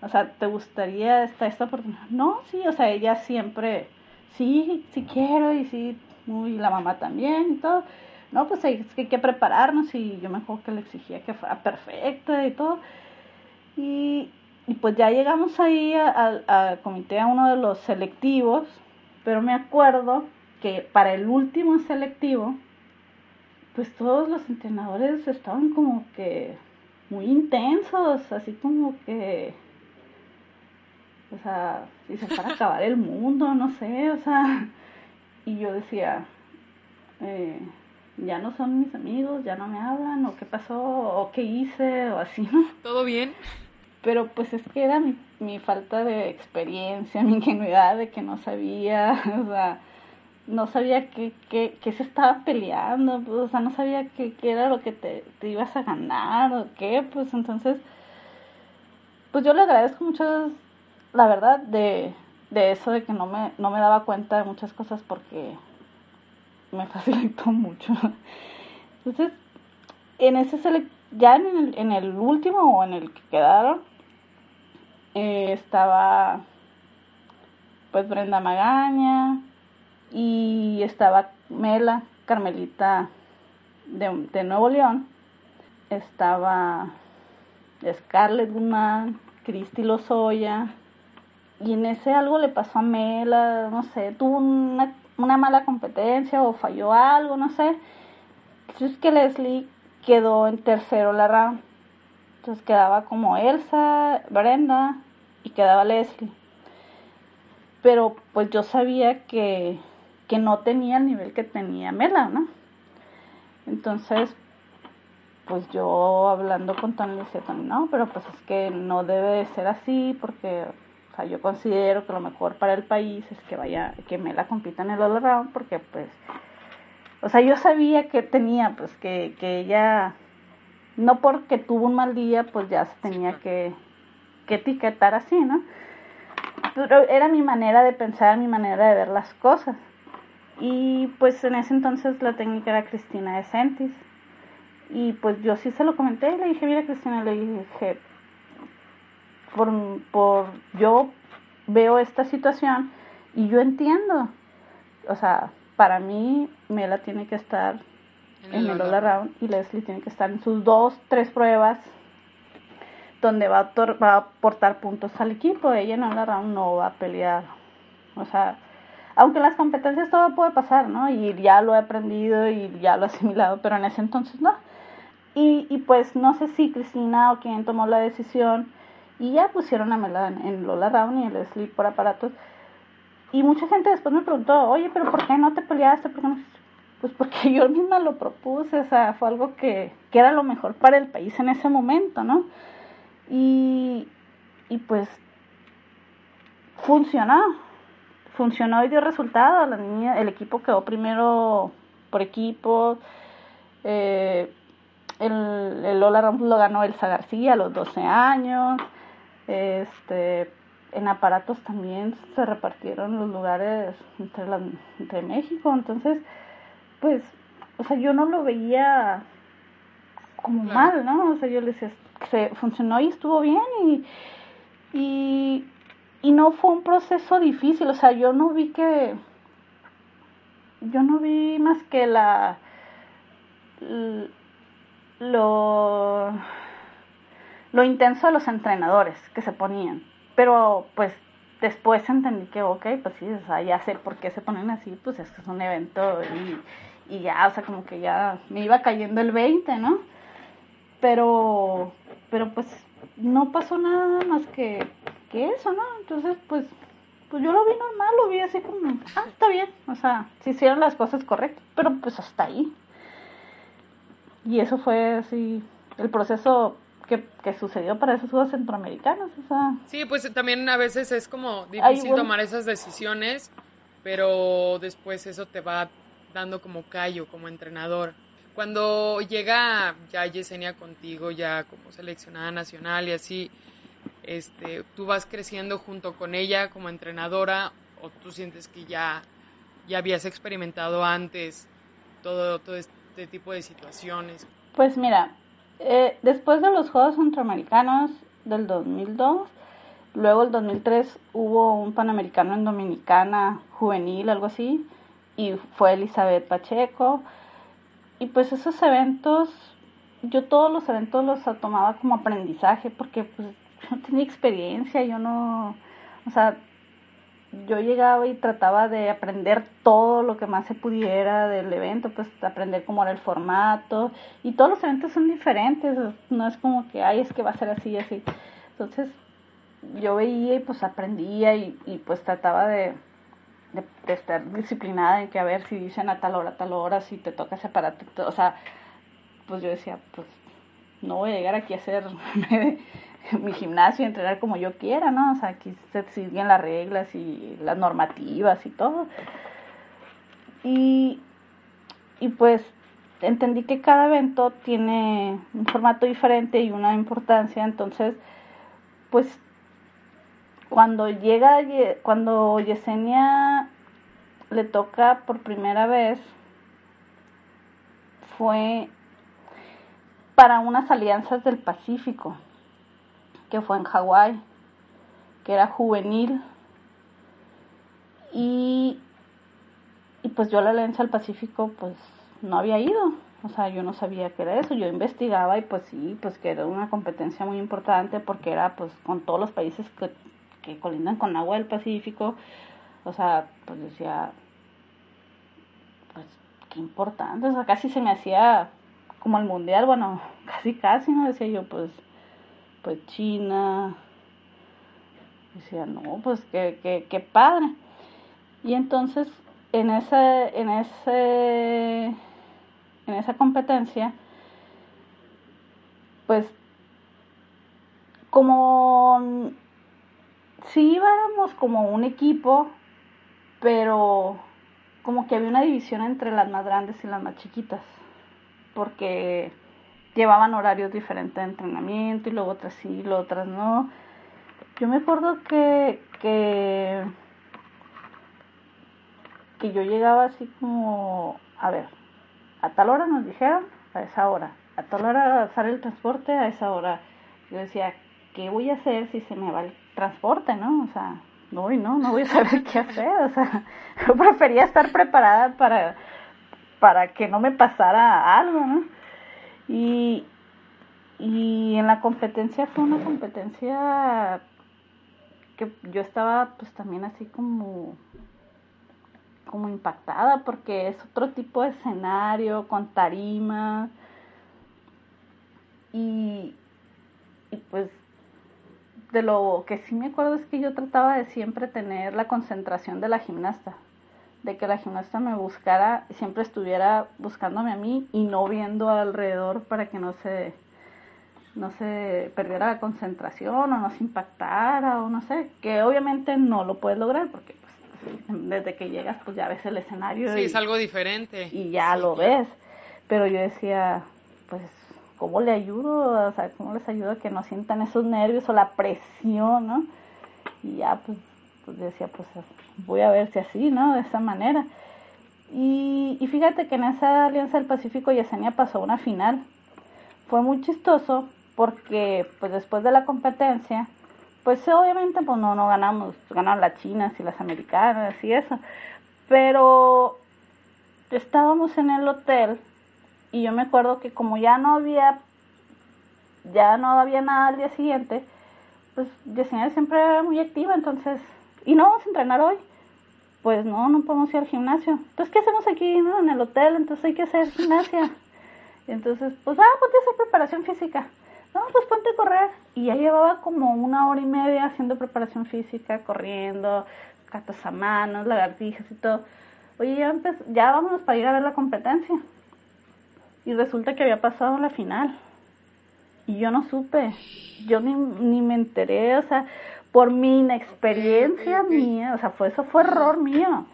O sea, ¿te gustaría esta, esta oportunidad? No, sí, o sea, ella siempre, sí, sí quiero y sí, muy, la mamá también y todo. No, pues es que hay que prepararnos y yo me acuerdo que le exigía que fuera perfecta y todo. Y, pues ya llegamos ahí al comité, a uno de los selectivos, pero me acuerdo que para el último selectivo, pues todos los entrenadores estaban como que muy intensos, así como que o sea, dice, para acabar el mundo, no sé, o sea, y yo decía, eh, ya no son mis amigos, ya no me hablan, o qué pasó, o qué hice, o así, ¿no? ¿Todo bien? Pero pues es que era mi, falta de experiencia, (laughs) mi ingenuidad de que no sabía, (laughs) o sea, no sabía qué, qué, qué se estaba peleando, pues, o sea, no sabía qué, era lo que te, ibas a ganar, o qué, pues entonces, pues yo le agradezco mucho la verdad, de, de eso de que no me, no me daba cuenta de muchas cosas porque me (laughs) facilitó mucho. Entonces, en ese ya en el, en el último o en el que quedaron, eh, estaba pues Brenda Magaña y estaba Mela, Carmelita de, Nuevo León, estaba Scarlett Guzmán, Cristi Lozoya, y en ese algo le pasó a Mela, no sé, tuvo una, mala competencia o falló algo, no sé. Entonces que Leslie quedó en tercero la round. Entonces quedaba como Elsa, Brenda y quedaba Leslie. Pero pues yo sabía que, que no tenía el nivel que tenía Mela, ¿no? Entonces, pues yo hablando con Tony le decía, Tony, no, pero pues es que no debe de ser así porque o sea, yo considero que lo mejor para el país es que vaya, que Mela compita en el all around porque pues, o sea, yo sabía que tenía, pues que, que ella, no porque tuvo un mal día, pues ya se tenía que, que etiquetar así, ¿no? Pero era mi manera de pensar, mi manera de ver las cosas. Y pues en ese entonces la técnica era Cristina de Sentis. Y pues yo sí se lo comenté, le dije, mira Cristina, le dije, por, por, yo veo esta situación y yo entiendo, o sea, para mí Mela tiene que estar en, el all around y Leslie tiene que estar en sus dos, tres pruebas donde va a, va a aportar puntos al equipo, ella en el all around no va a pelear, o sea, aunque en las competencias todo puede pasar, ¿no? Y ya lo he aprendido y ya lo he (laughs) asimilado, pero en ese entonces no. Y, y pues no sé si Cristina o quien tomó la decisión y ya pusieron a Mela en, Lola Round y el Leslie por aparatos. Y mucha gente después me preguntó, oye, pero ¿por qué no te peleaste? ¿Por? Pues porque (laughs) yo misma lo propuse, o sea, fue algo que, que era lo mejor para el país en ese momento, ¿no? Y, y pues funcionó, funcionó y dio resultado. La niña, el equipo quedó primero por equipo. Eh, el, el Lola Ramos lo ganó Elsa García a los 12 años. Este, en aparatos también se repartieron los lugares entre, entre México. Entonces, pues, o sea, yo no lo veía como mal, ¿no? O sea, yo le decía, se funcionó y estuvo bien y, y y no fue un proceso difícil, o sea, yo no vi que, yo no vi más que la, lo, lo intenso de los entrenadores que se ponían, pero pues después entendí que, ok, pues sí, o sea, ya sé por qué se ponen así, pues es que es un evento y, y ya, o sea, como que ya me iba cayendo el 20, ¿no? Pero, pero pues no pasó nada más que que eso, ¿no? Entonces, pues, pues yo lo vi normal, lo vi así como, ah, está bien, o sea, se hicieron las cosas correctas, pero pues hasta ahí. Y eso fue así el proceso que, que sucedió para esos juegos centroamericanos, o sea. Sí, pues también a veces es como difícil tomar esas decisiones, pero después eso te va dando como callo, como entrenador. Cuando llega ya Yesenia contigo, ya como seleccionada nacional y así, este, tú vas creciendo junto con ella como entrenadora o tú sientes que ya, ya habías experimentado antes todo, todo este tipo de situaciones? Pues mira, eh, después de los Juegos Centroamericanos del 2002, luego el 2003 hubo un Panamericano en Dominicana juvenil, algo así, y fue Elizabeth Pacheco. Y pues esos eventos, yo todos los eventos los tomaba como aprendizaje, porque pues no tenía experiencia, yo no, o sea, yo llegaba y trataba de aprender todo lo que más se pudiera del evento, pues aprender cómo era el formato y todos los eventos son diferentes, no es como que, ay, es que va a ser así y así. Entonces, yo veía y pues aprendía y, y pues trataba de, de, estar disciplinada en que a ver si dicen a tal hora, a tal hora, si te toca separarte, o sea, pues yo decía, pues no voy a llegar aquí a hacer (laughs) mi gimnasio y entrenar como yo quiera, ¿no? O sea, aquí se siguen las reglas y las normativas y todo. Y, y pues entendí que cada evento tiene un formato diferente y una importancia, entonces, pues cuando llega, cuando Yesenia le toca por primera vez, fue para unas alianzas del Pacífico que fue en Hawái, que era juvenil. Y, y pues yo la Alianza del Pacífico pues no había ido, o sea, yo no sabía qué era eso, yo investigaba y pues sí, pues que era una competencia muy importante porque era pues con todos los países que, que colindan con agua del Pacífico, o sea, pues decía, pues, qué importante, o sea, casi se me hacía como el mundial, bueno, (laughs) casi casi, ¿no? Decía yo, pues, pues China, decía, no, pues qué, padre. Y entonces, en ese, en ese, en esa competencia, pues, como si íbamos como un equipo, pero como que había una división entre las más grandes y las más chiquitas, porque llevaban horarios diferentes de entrenamiento y luego otras sí, y luego otras no. Yo me acuerdo que, que, que yo llegaba así como, a ver, a tal hora nos dijeron, a esa hora, a tal hora sale el transporte, a esa hora. Yo decía, ¿qué voy a hacer si se me va el transporte, no? O sea, no, no, no voy a saber (laughs) qué hacer, o sea, (laughs) yo prefería estar preparada para, para que no me pasara algo, ¿no? Y, y en la competencia fue una competencia que yo estaba pues también así como como impactada porque es otro tipo de escenario con tarima y, y pues de lo que sí me acuerdo es que yo trataba de siempre tener la concentración de la gimnasta, de que la gimnasta me buscara, siempre estuviera buscándome a mí y no viendo alrededor para que no se no se perdiera la concentración o no se impactara o no sé, que obviamente no lo puedes lograr porque pues, desde que llegas pues ya ves el escenario Sí, y, es algo diferente. y ya Sí, lo claro. ves, pero yo decía, pues ¿cómo le ayudo? O sea, ¿cómo les ayudo a que no sientan esos nervios o la presión, ¿no? Y ya, pues, pues decía, pues voy a ver si así, ¿no? De esa manera. Y, y fíjate que en esa Alianza del Pacífico Yesenia pasó una final. Fue muy chistoso porque, pues, después de la competencia, pues obviamente, pues no, no ganamos, ganaron las chinas y las americanas y eso. Pero estábamos en el hotel y yo me acuerdo que como ya no había ya no había nada al día siguiente pues Yesenia siempre era muy activa entonces y no vamos a entrenar hoy pues no no podemos ir al gimnasio. Entonces qué hacemos aquí en el hotel entonces hay que hacer gimnasia entonces pues ah ponte a hacer preparación física no pues ponte a correr y ya llevaba como una hora y media haciendo preparación física corriendo catas a manos lagartijas y todo. Oye ya, ya vámonos para ir a ver la competencia y resulta que había pasado la final. Y yo no supe, yo ni, ni me enteré, o sea, por mi inexperiencia mía, o sea, fue, eso fue error mío.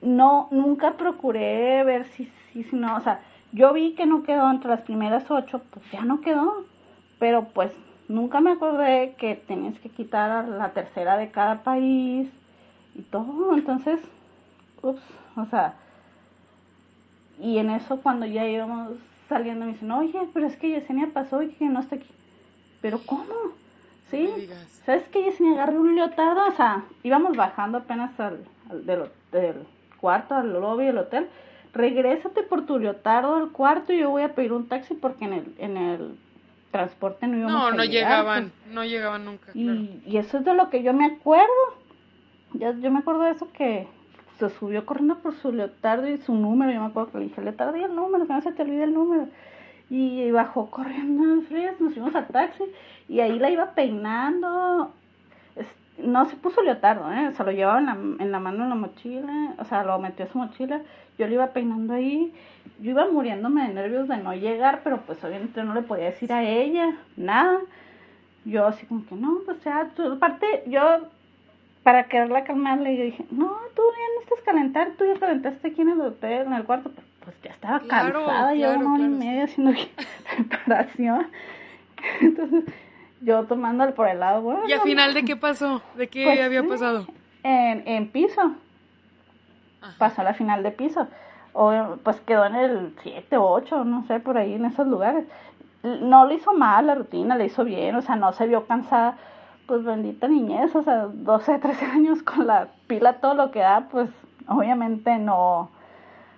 No, nunca procuré ver si, si, si no, o sea, yo vi que no quedó entre las primeras ocho, pues ya no quedó. Pero pues nunca me acordé que tenías que quitar a la tercera de cada país y todo, entonces, ups, o sea, y en eso cuando ya íbamos saliendo me dicen, oye, pero es que Yesenia pasó y que no está aquí. ¿Pero cómo? ¿Sí? ¿Sabes que Yesenia agarró un leotardo? O sea, íbamos bajando apenas al, al del, del cuarto, al lobby del hotel. Regrésate por tu leotardo al cuarto y yo voy a pedir un taxi porque en el, en el transporte no íbamos No, a no llegar, llegaban, pues. no llegaban nunca. claro. Y, y eso es de lo que yo me acuerdo. Ya, yo me acuerdo de eso que se subió corriendo por su leotardo y su número. Yo me acuerdo que le dije, leotardo y el número, que no se te olvide el número. Y bajó corriendo en frías, nos fuimos al taxi y ahí la iba peinando. No se puso leotardo, ¿eh? Se lo llevaba en la, en la mano en la mochila, o sea, lo metió a su mochila. Yo le iba peinando ahí. Yo iba muriéndome de nervios de no llegar, pero pues obviamente no le podía decir a ella nada. Yo así como que, no, pues ya, aparte, yo, para quererla calmarle, yo dije, no, tú ya no estás calentar, tú ya calentaste aquí en el hotel, en el cuarto, pues ya estaba Claro, cansada, ya claro, una hora y claro, media haciendo preparación. (laughs) Entonces, yo tomándole por el lado, bueno. ¿Y al final de qué pasó? ¿De qué Pues, había pasado? En, en piso, Ajá. pasó a la final de piso. O, pues quedó en el 7 o 8, no sé, por ahí en esos lugares. No le hizo mal la rutina, le hizo bien, o sea, no se vio cansada. Pues bendita niñez, o sea, 12, 13 años con la pila todo lo que da, pues obviamente no.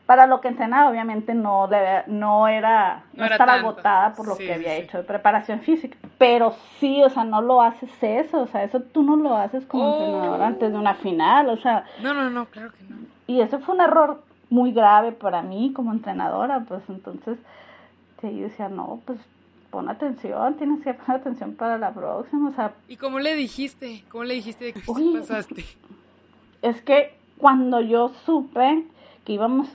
Para lo que entrenaba, obviamente no, le- no era, no, No era estaba tanto. agotada por lo Sí, que había sí. hecho de preparación física. Pero sí, o sea, no lo haces eso, o sea, eso tú no lo haces como Oh. entrenador antes de una final, o sea, No, no, no, claro que no. y ese fue un error muy grave para mí como entrenadora, pues entonces sí, yo decía, no, pues pon atención, tienes que poner atención para la próxima, o sea... ¿Y cómo le dijiste? ¿Cómo le dijiste que pasaste? Es que cuando yo supe que íbamos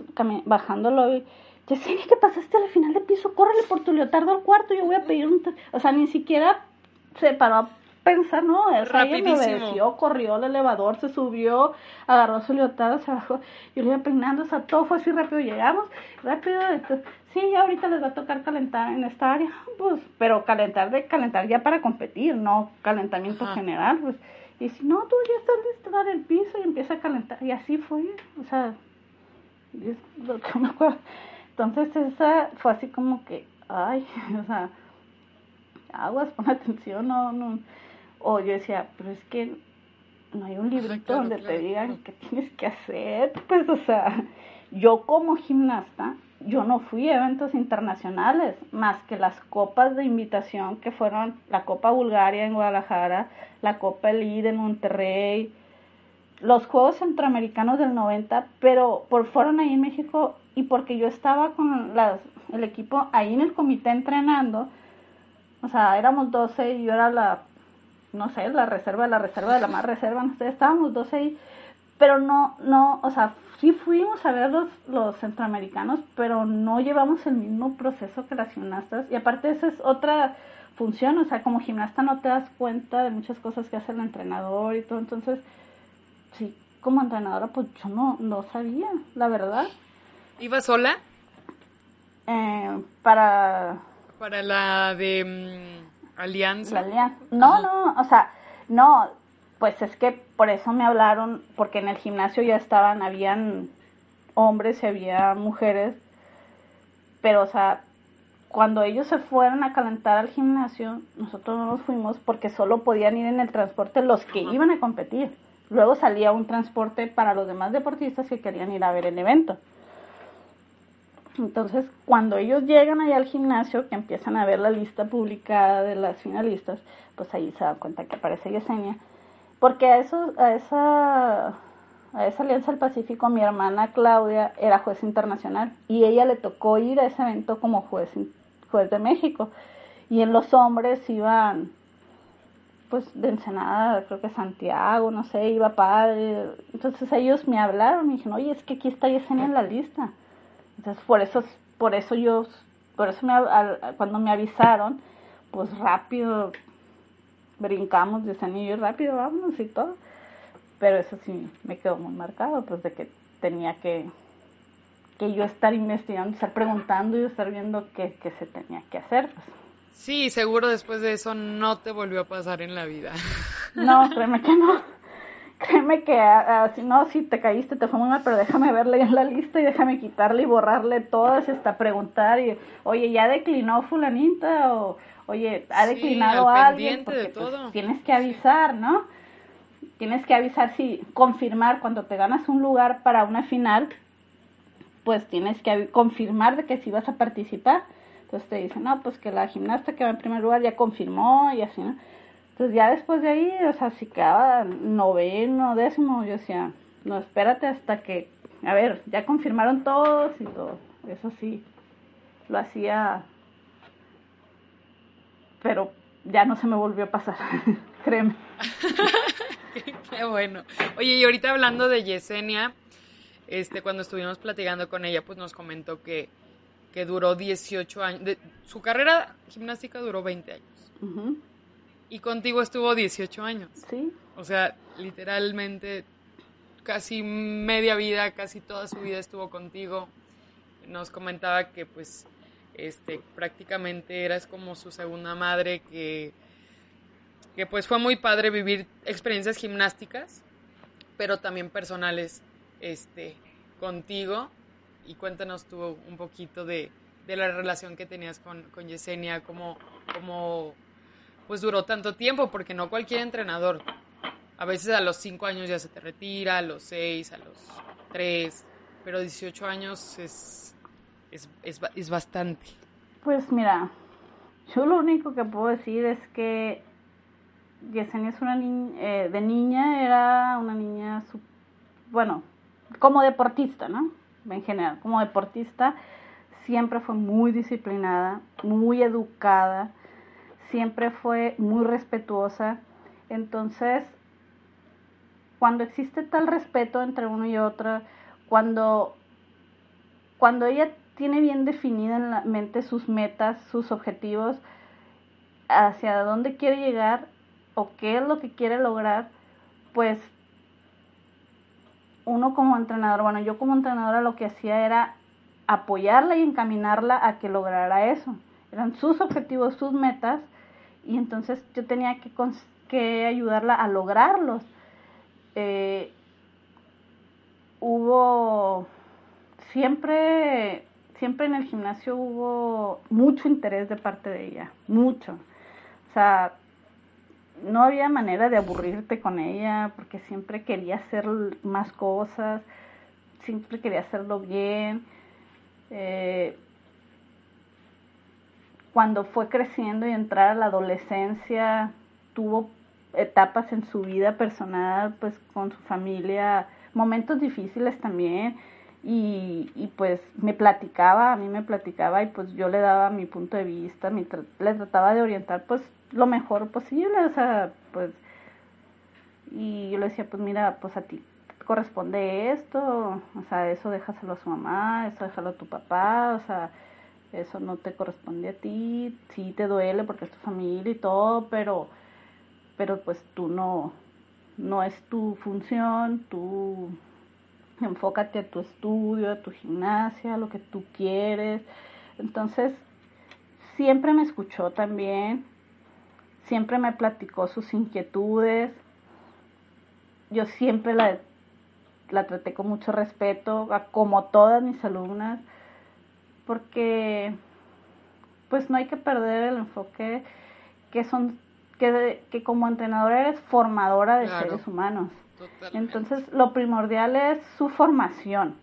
bajándolo, Yesenia, que pasaste al final de piso, córrele por tu leotardo al cuarto, yo voy a pedir un... O sea, ni siquiera se paró a pensar, no, esa ella me obedeció, corrió al elevador, se subió, agarró su leotardo, se bajó, yo le iba peinando, o sea, todo fue así rápido, llegamos, rápido, entonces, sí, ahorita les va a tocar calentar en esta área, pues, pero calentar de calentar ya para competir, no calentamiento general, pues, y si no, tú ya estás listo en el piso y empieza a calentar, y así fue, o sea, es lo que me acuerdo. Entonces esa fue así como que, ay, (laughs) o sea, aguas, pon atención, no, no. O yo decía, pero es que no hay un librito donde te digan qué tienes que hacer. (laughs) Pues, o sea, yo como gimnasta, yo no fui a eventos internacionales, más que las copas de invitación que fueron la Copa Bulgaria en Guadalajara, la Copa Elite en Monterrey, los Juegos Centroamericanos del 90, pero por fueron ahí en México y porque yo estaba con las, el equipo ahí en el comité entrenando, o sea, éramos 12 y yo era la, no sé, la reserva de la reserva de la más reserva, no sé, estábamos 12 ahí, pero no, no, o sea, sí fuimos a ver los, los centroamericanos, pero no llevamos el mismo proceso que las gimnastas, y aparte esa es otra función, o sea, como gimnasta no te das cuenta de muchas cosas que hace el entrenador y todo, entonces, sí, como entrenadora, pues yo no, no sabía, la verdad. ¿Iba sola? Eh, para... Para la de Alianza. No, no, o sea, no, pues es que por eso me hablaron, porque en el gimnasio ya estaban, habían hombres y había mujeres, pero o sea, cuando ellos se fueron a calentar al gimnasio, nosotros no nos fuimos porque solo podían ir en el transporte los que iban a competir. Luego salía un transporte para los demás deportistas que querían ir a ver el evento. Entonces, cuando ellos llegan allá al gimnasio, que empiezan a ver la lista publicada de las finalistas, pues ahí se dan cuenta que aparece Yesenia. Porque a, eso, a, esa, a esa Alianza del Pacífico, mi hermana Claudia era juez internacional y ella le tocó ir a ese evento como juez, juez de México. Y en los hombres iban, pues de Ensenada, creo que Santiago, no sé, iba padre. Entonces ellos me hablaron, me dijeron, oye, es que aquí está Yesenia en la lista. Entonces, por eso, por eso yo, por eso me, cuando me avisaron, pues rápido brincamos de San y rápido vámonos y todo. Pero eso sí me quedó muy marcado, pues de que tenía que, que yo estar investigando, estar preguntando y estar viendo qué, qué se tenía que hacer. Pues. Sí, seguro después de eso no te volvió a pasar en la vida. No, créeme que no créeme que uh, si no, si te caíste, te fue muy mal, pero déjame verle en la lista y déjame quitarle y borrarle todas, hasta preguntar y, oye, ¿ya declinó fulanita? O, oye, ¿ha declinado alguien? Porque pues, tienes que avisar, ¿no? Tienes que avisar si, confirmar cuando te ganas un lugar para una final, pues tienes que confirmar de que si vas a participar. Entonces te dicen, no, pues que la gimnasta que va en primer lugar ya confirmó y así, ¿no? Entonces ya después de ahí, o sea, si quedaba noveno, décimo, yo decía, no, espérate hasta que, a ver, ya confirmaron todos y todo. Eso sí, lo hacía, pero ya no se me volvió a pasar, (laughs) créeme. (laughs) Qué bueno. Oye, y ahorita hablando de Yesenia, este, cuando estuvimos platicando con ella, pues nos comentó que, que duró 18 años, de, su carrera gimnástica duró 20 años. Y contigo estuvo 18 años. Sí. O sea, literalmente casi media vida, casi toda su vida estuvo contigo. Nos comentaba que pues este prácticamente eras como su segunda madre que que pues fue muy padre vivir experiencias gimnásticas, pero también personales este contigo y cuéntanos tú un poquito de, de la relación que tenías con, con Yesenia, cómo, cómo pues duró tanto tiempo, porque no cualquier entrenador. A veces a los 5 años ya se te retira, a los 6, a los 3, pero 18 años es, es, es, es bastante. Pues mira, yo lo único que puedo decir es que Yesenia es una niña, eh, de niña era una niña, bueno, como deportista, ¿no? en general como deportista, siempre fue muy disciplinada, muy educada, siempre fue muy respetuosa. Entonces, cuando existe tal respeto entre uno y otro, cuando, cuando ella tiene bien definida en la mente sus metas, sus objetivos, hacia dónde quiere llegar o qué es lo que quiere lograr, pues uno como entrenador, bueno, yo como entrenadora lo que hacía era apoyarla y encaminarla a que lograra eso. Eran sus objetivos, sus metas, y entonces yo tenía que, ayudarla a lograrlos. Eh, hubo siempre, siempre en el gimnasio hubo mucho interés de parte de ella, mucho. O sea, no había manera de aburrirte con ella porque siempre quería hacer más cosas, siempre quería hacerlo bien. Eh, cuando fue creciendo y entrar a la adolescencia, tuvo etapas en su vida personal, pues con su familia, momentos difíciles también. Y, y pues me platicaba, a mí me platicaba y pues yo le daba mi punto de vista, le trataba de orientar pues lo mejor posible, o sea, pues, y yo le decía, pues mira, pues a ti corresponde esto, o sea, eso déjaselo a su mamá, eso déjalo a tu papá, o sea, eso no te corresponde a ti, sí te duele porque es tu familia y todo, pero, pero pues tú no, no es tu función, tú enfócate a tu estudio, a tu gimnasia, a lo que tú quieres. Entonces, siempre me escuchó también, siempre me platicó sus inquietudes. Yo siempre la, la traté con mucho respeto, como todas mis alumnas, porque pues no hay que perder el enfoque que son que, que como entrenadora eres formadora de seres humanos. Entonces, lo primordial es su formación.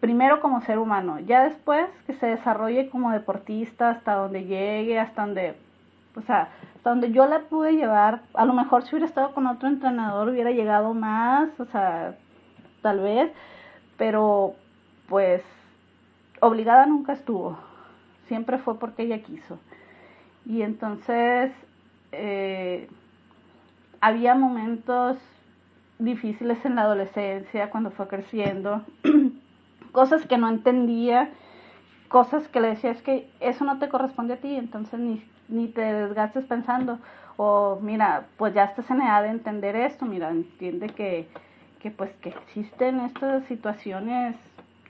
Primero como ser humano, ya después que se desarrolle como deportista hasta donde llegue, hasta donde, o sea, donde yo la pude llevar, a lo mejor si hubiera estado con otro entrenador hubiera llegado más, o sea, tal vez, pero pues obligada nunca estuvo, siempre fue porque ella quiso. Y entonces eh, había momentos difíciles en la adolescencia, cuando fue creciendo, (clears throat) cosas que no entendía, cosas que le decía, es que eso no te corresponde a ti, entonces ni ni te desgastes pensando, o mira, pues ya estás en edad de entender esto, mira, entiende que, que pues que existen estas situaciones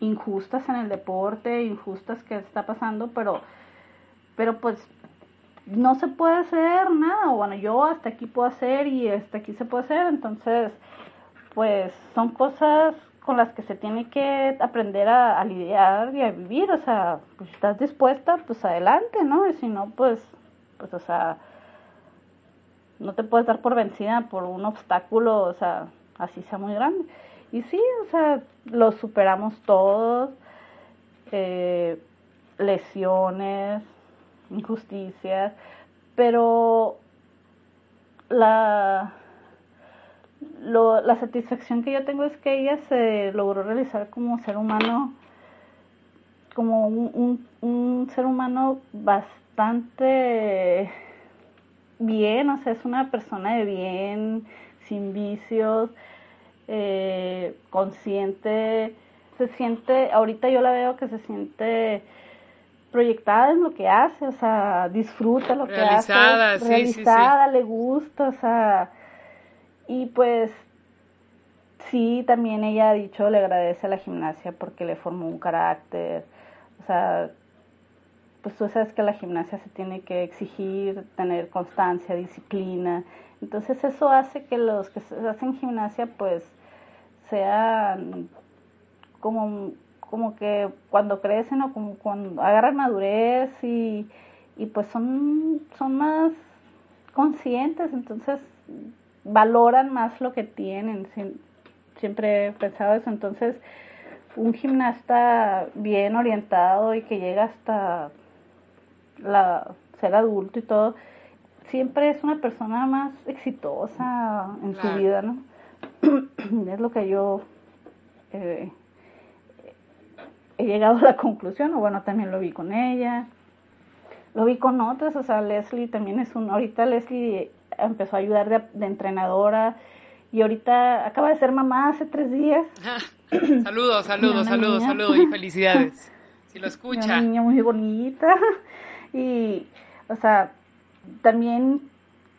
injustas en el deporte, injustas que está pasando, pero, pero pues no se puede hacer nada, bueno, yo hasta aquí puedo hacer y hasta aquí se puede hacer, entonces, pues son cosas con las que se tiene que aprender a, a lidiar y a vivir, o sea, pues estás dispuesta, pues adelante, ¿no? Y si no, pues pues, o sea, no te puedes dar por vencida por un obstáculo, o sea, así sea muy grande. Y sí, o sea, lo superamos todos, eh, lesiones, injusticias, pero la, lo, la satisfacción que yo tengo es que ella se logró realizar como ser humano, como un, un, ser humano bastante bien, o sea, es una persona de bien, sin vicios, eh, consciente, se siente, ahorita yo la veo que se siente proyectada en lo que hace, o sea, disfruta lo que hace, realizada, le gusta, o sea, y pues sí, también ella ha dicho, le agradece a la gimnasia porque le formó un carácter, o sea, pues tú sabes que la gimnasia se tiene que exigir, tener constancia, disciplina. Entonces eso hace que los que hacen gimnasia pues sean como, como que cuando crecen o como cuando agarran madurez y, y pues son, son más conscientes, entonces valoran más lo que tienen. Siempre he pensado eso. Entonces, un gimnasta bien orientado y que llega hasta la, ser adulto y todo, siempre es una persona más exitosa en su vida, ¿no? (clears throat) es lo que yo eh, he llegado a la conclusión, o bueno, también lo vi con ella, lo vi con otras, o sea, Leslie también es un, ahorita Leslie empezó a ayudar de, entrenadora y ahorita acaba de ser mamá hace tres días. (laughs) saludos, saludos, saludos, saludos y felicidades. (laughs) Si lo escucha. Una niña muy bonita (laughs) y, o sea, también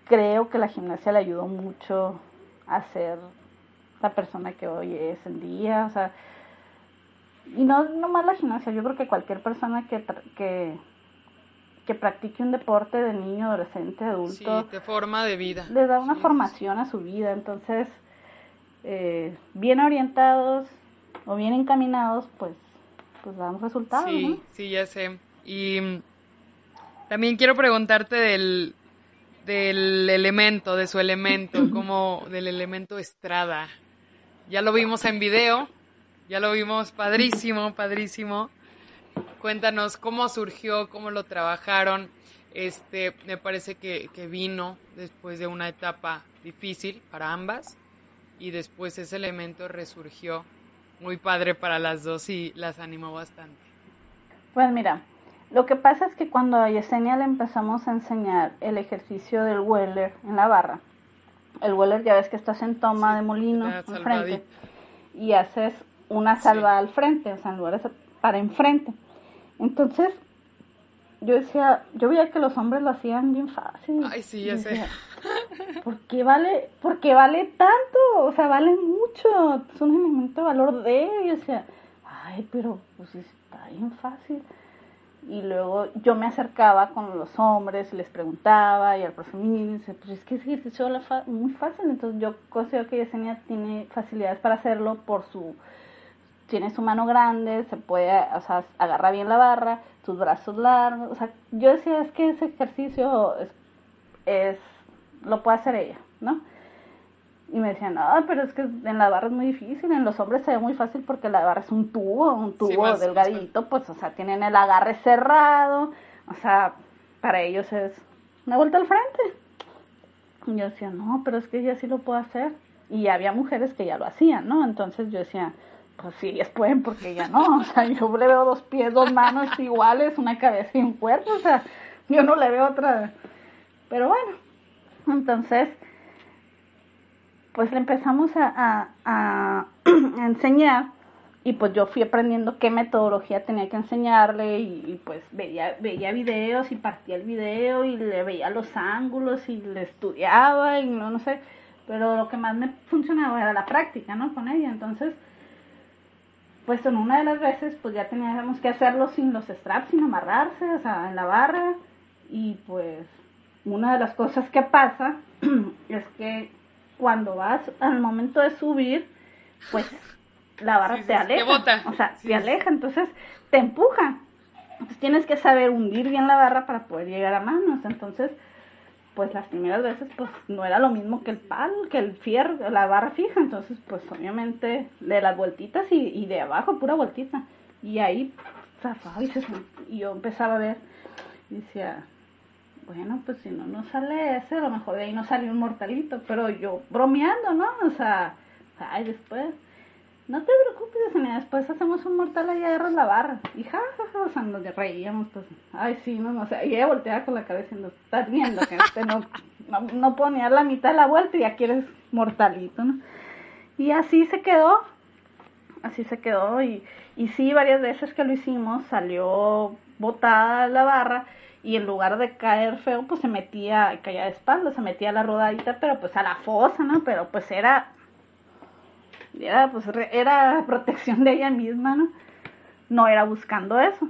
creo que la gimnasia le ayudó mucho a ser la persona que hoy es en día, o sea, y no, no más la gimnasia, yo creo que cualquier persona que, que, que practique un deporte de niño, adolescente, adulto, sí, de forma de vida. Le da una formación a su vida, entonces, eh, bien orientados o bien encaminados, pues, pues dan resultados. Sí, sí, ya sé. Y también quiero preguntarte del, del elemento, de su elemento, (laughs) como del elemento estrada. Ya lo vimos en video, ya lo vimos padrísimo, padrísimo. Cuéntanos cómo surgió, cómo lo trabajaron. Este, me parece que, que vino después de una etapa difícil para ambas y después ese elemento resurgió muy padre para las dos y las animó bastante. Pues mira, lo que pasa es que cuando a Yesenia le empezamos a enseñar el ejercicio del Weller en la barra, el Weller ya ves que estás en toma de molino enfrente y haces una salva al frente, o sea, en lugar de para enfrente. Entonces, yo decía, yo veía que los hombres lo hacían bien fácil. Ay, sí, ya sé. (laughs) ¿Por qué vale, por qué vale tanto? O sea, vale mucho. Es un elemento de valor de. Y yo decía, ay, pero pues está bien fácil. Y luego yo me acercaba con los hombres y les preguntaba, y al profe me dice, pues es que ese ejercicio es muy fácil. Entonces yo considero que Yesenia tiene facilidades para hacerlo por su tiene su mano grande, se puede, o sea, agarra bien la barra, sus brazos largos, o sea, yo decía, es que ese ejercicio es, es lo puede hacer ella, ¿no? Y me decían, no, pero es que en la barra es muy difícil, en los hombres se ve muy fácil porque la barra es un tubo, un tubo delgadito, pues, o sea, tienen el agarre cerrado, o sea, para ellos es una vuelta al frente. Y yo decía, no, pero es que ella sí lo puede hacer. Y había mujeres que ya lo hacían, ¿no? Entonces yo decía, pues sí, ellas pueden porque ya no, (laughs) o sea, yo le veo dos pies, dos manos iguales, una cabeza y un cuerpo, o sea, yo no le veo otra, pero bueno, entonces, pues le empezamos a, a, (clears throat) enseñar y pues yo fui aprendiendo qué metodología tenía que enseñarle y, pues veía, veía videos y partía el video y le veía los ángulos y le estudiaba y no, no sé, pero lo que más me funcionaba era la práctica, ¿no? Con ella, entonces pues en una de las veces pues ya teníamos que hacerlo sin los straps, sin amarrarse, o sea, en la barra. Y pues una de las cosas que pasa (clears throat) es que cuando vas al momento de subir, pues la barra te aleja. O sea, te aleja, entonces te empuja. Entonces tienes que saber hundir bien la barra para poder llegar a manos. Entonces, pues las primeras veces pues no era lo mismo que el palo, que el fierro, la barra fija, entonces pues obviamente de las vueltitas y, y de abajo pura vueltita. Y ahí zafaba y, y yo empezaba a ver y decía, bueno, pues si no no sale ese, a lo mejor de ahí no sale un mortalito, pero yo bromeando, ¿no? O sea, ay, después no te preocupes, después hacemos un mortal y agarras la barra. Y ja, o sea, nos reíamos, pues, ay, sí, no, no, o sea, y ella volteaba con la cabeza y nos estás viendo que este no, no, no puedo la mitad de la vuelta y ya quieres mortalito, ¿no? Y así se quedó, así se quedó, y, y sí, varias veces que lo hicimos, salió botada la barra, y en lugar de caer feo, pues se metía, caía de espalda, se metía a la rodadita, pero pues a la fosa, ¿no? Pero pues era era, pues, era (laughs) protección de ella misma, ¿no? No era buscando eso.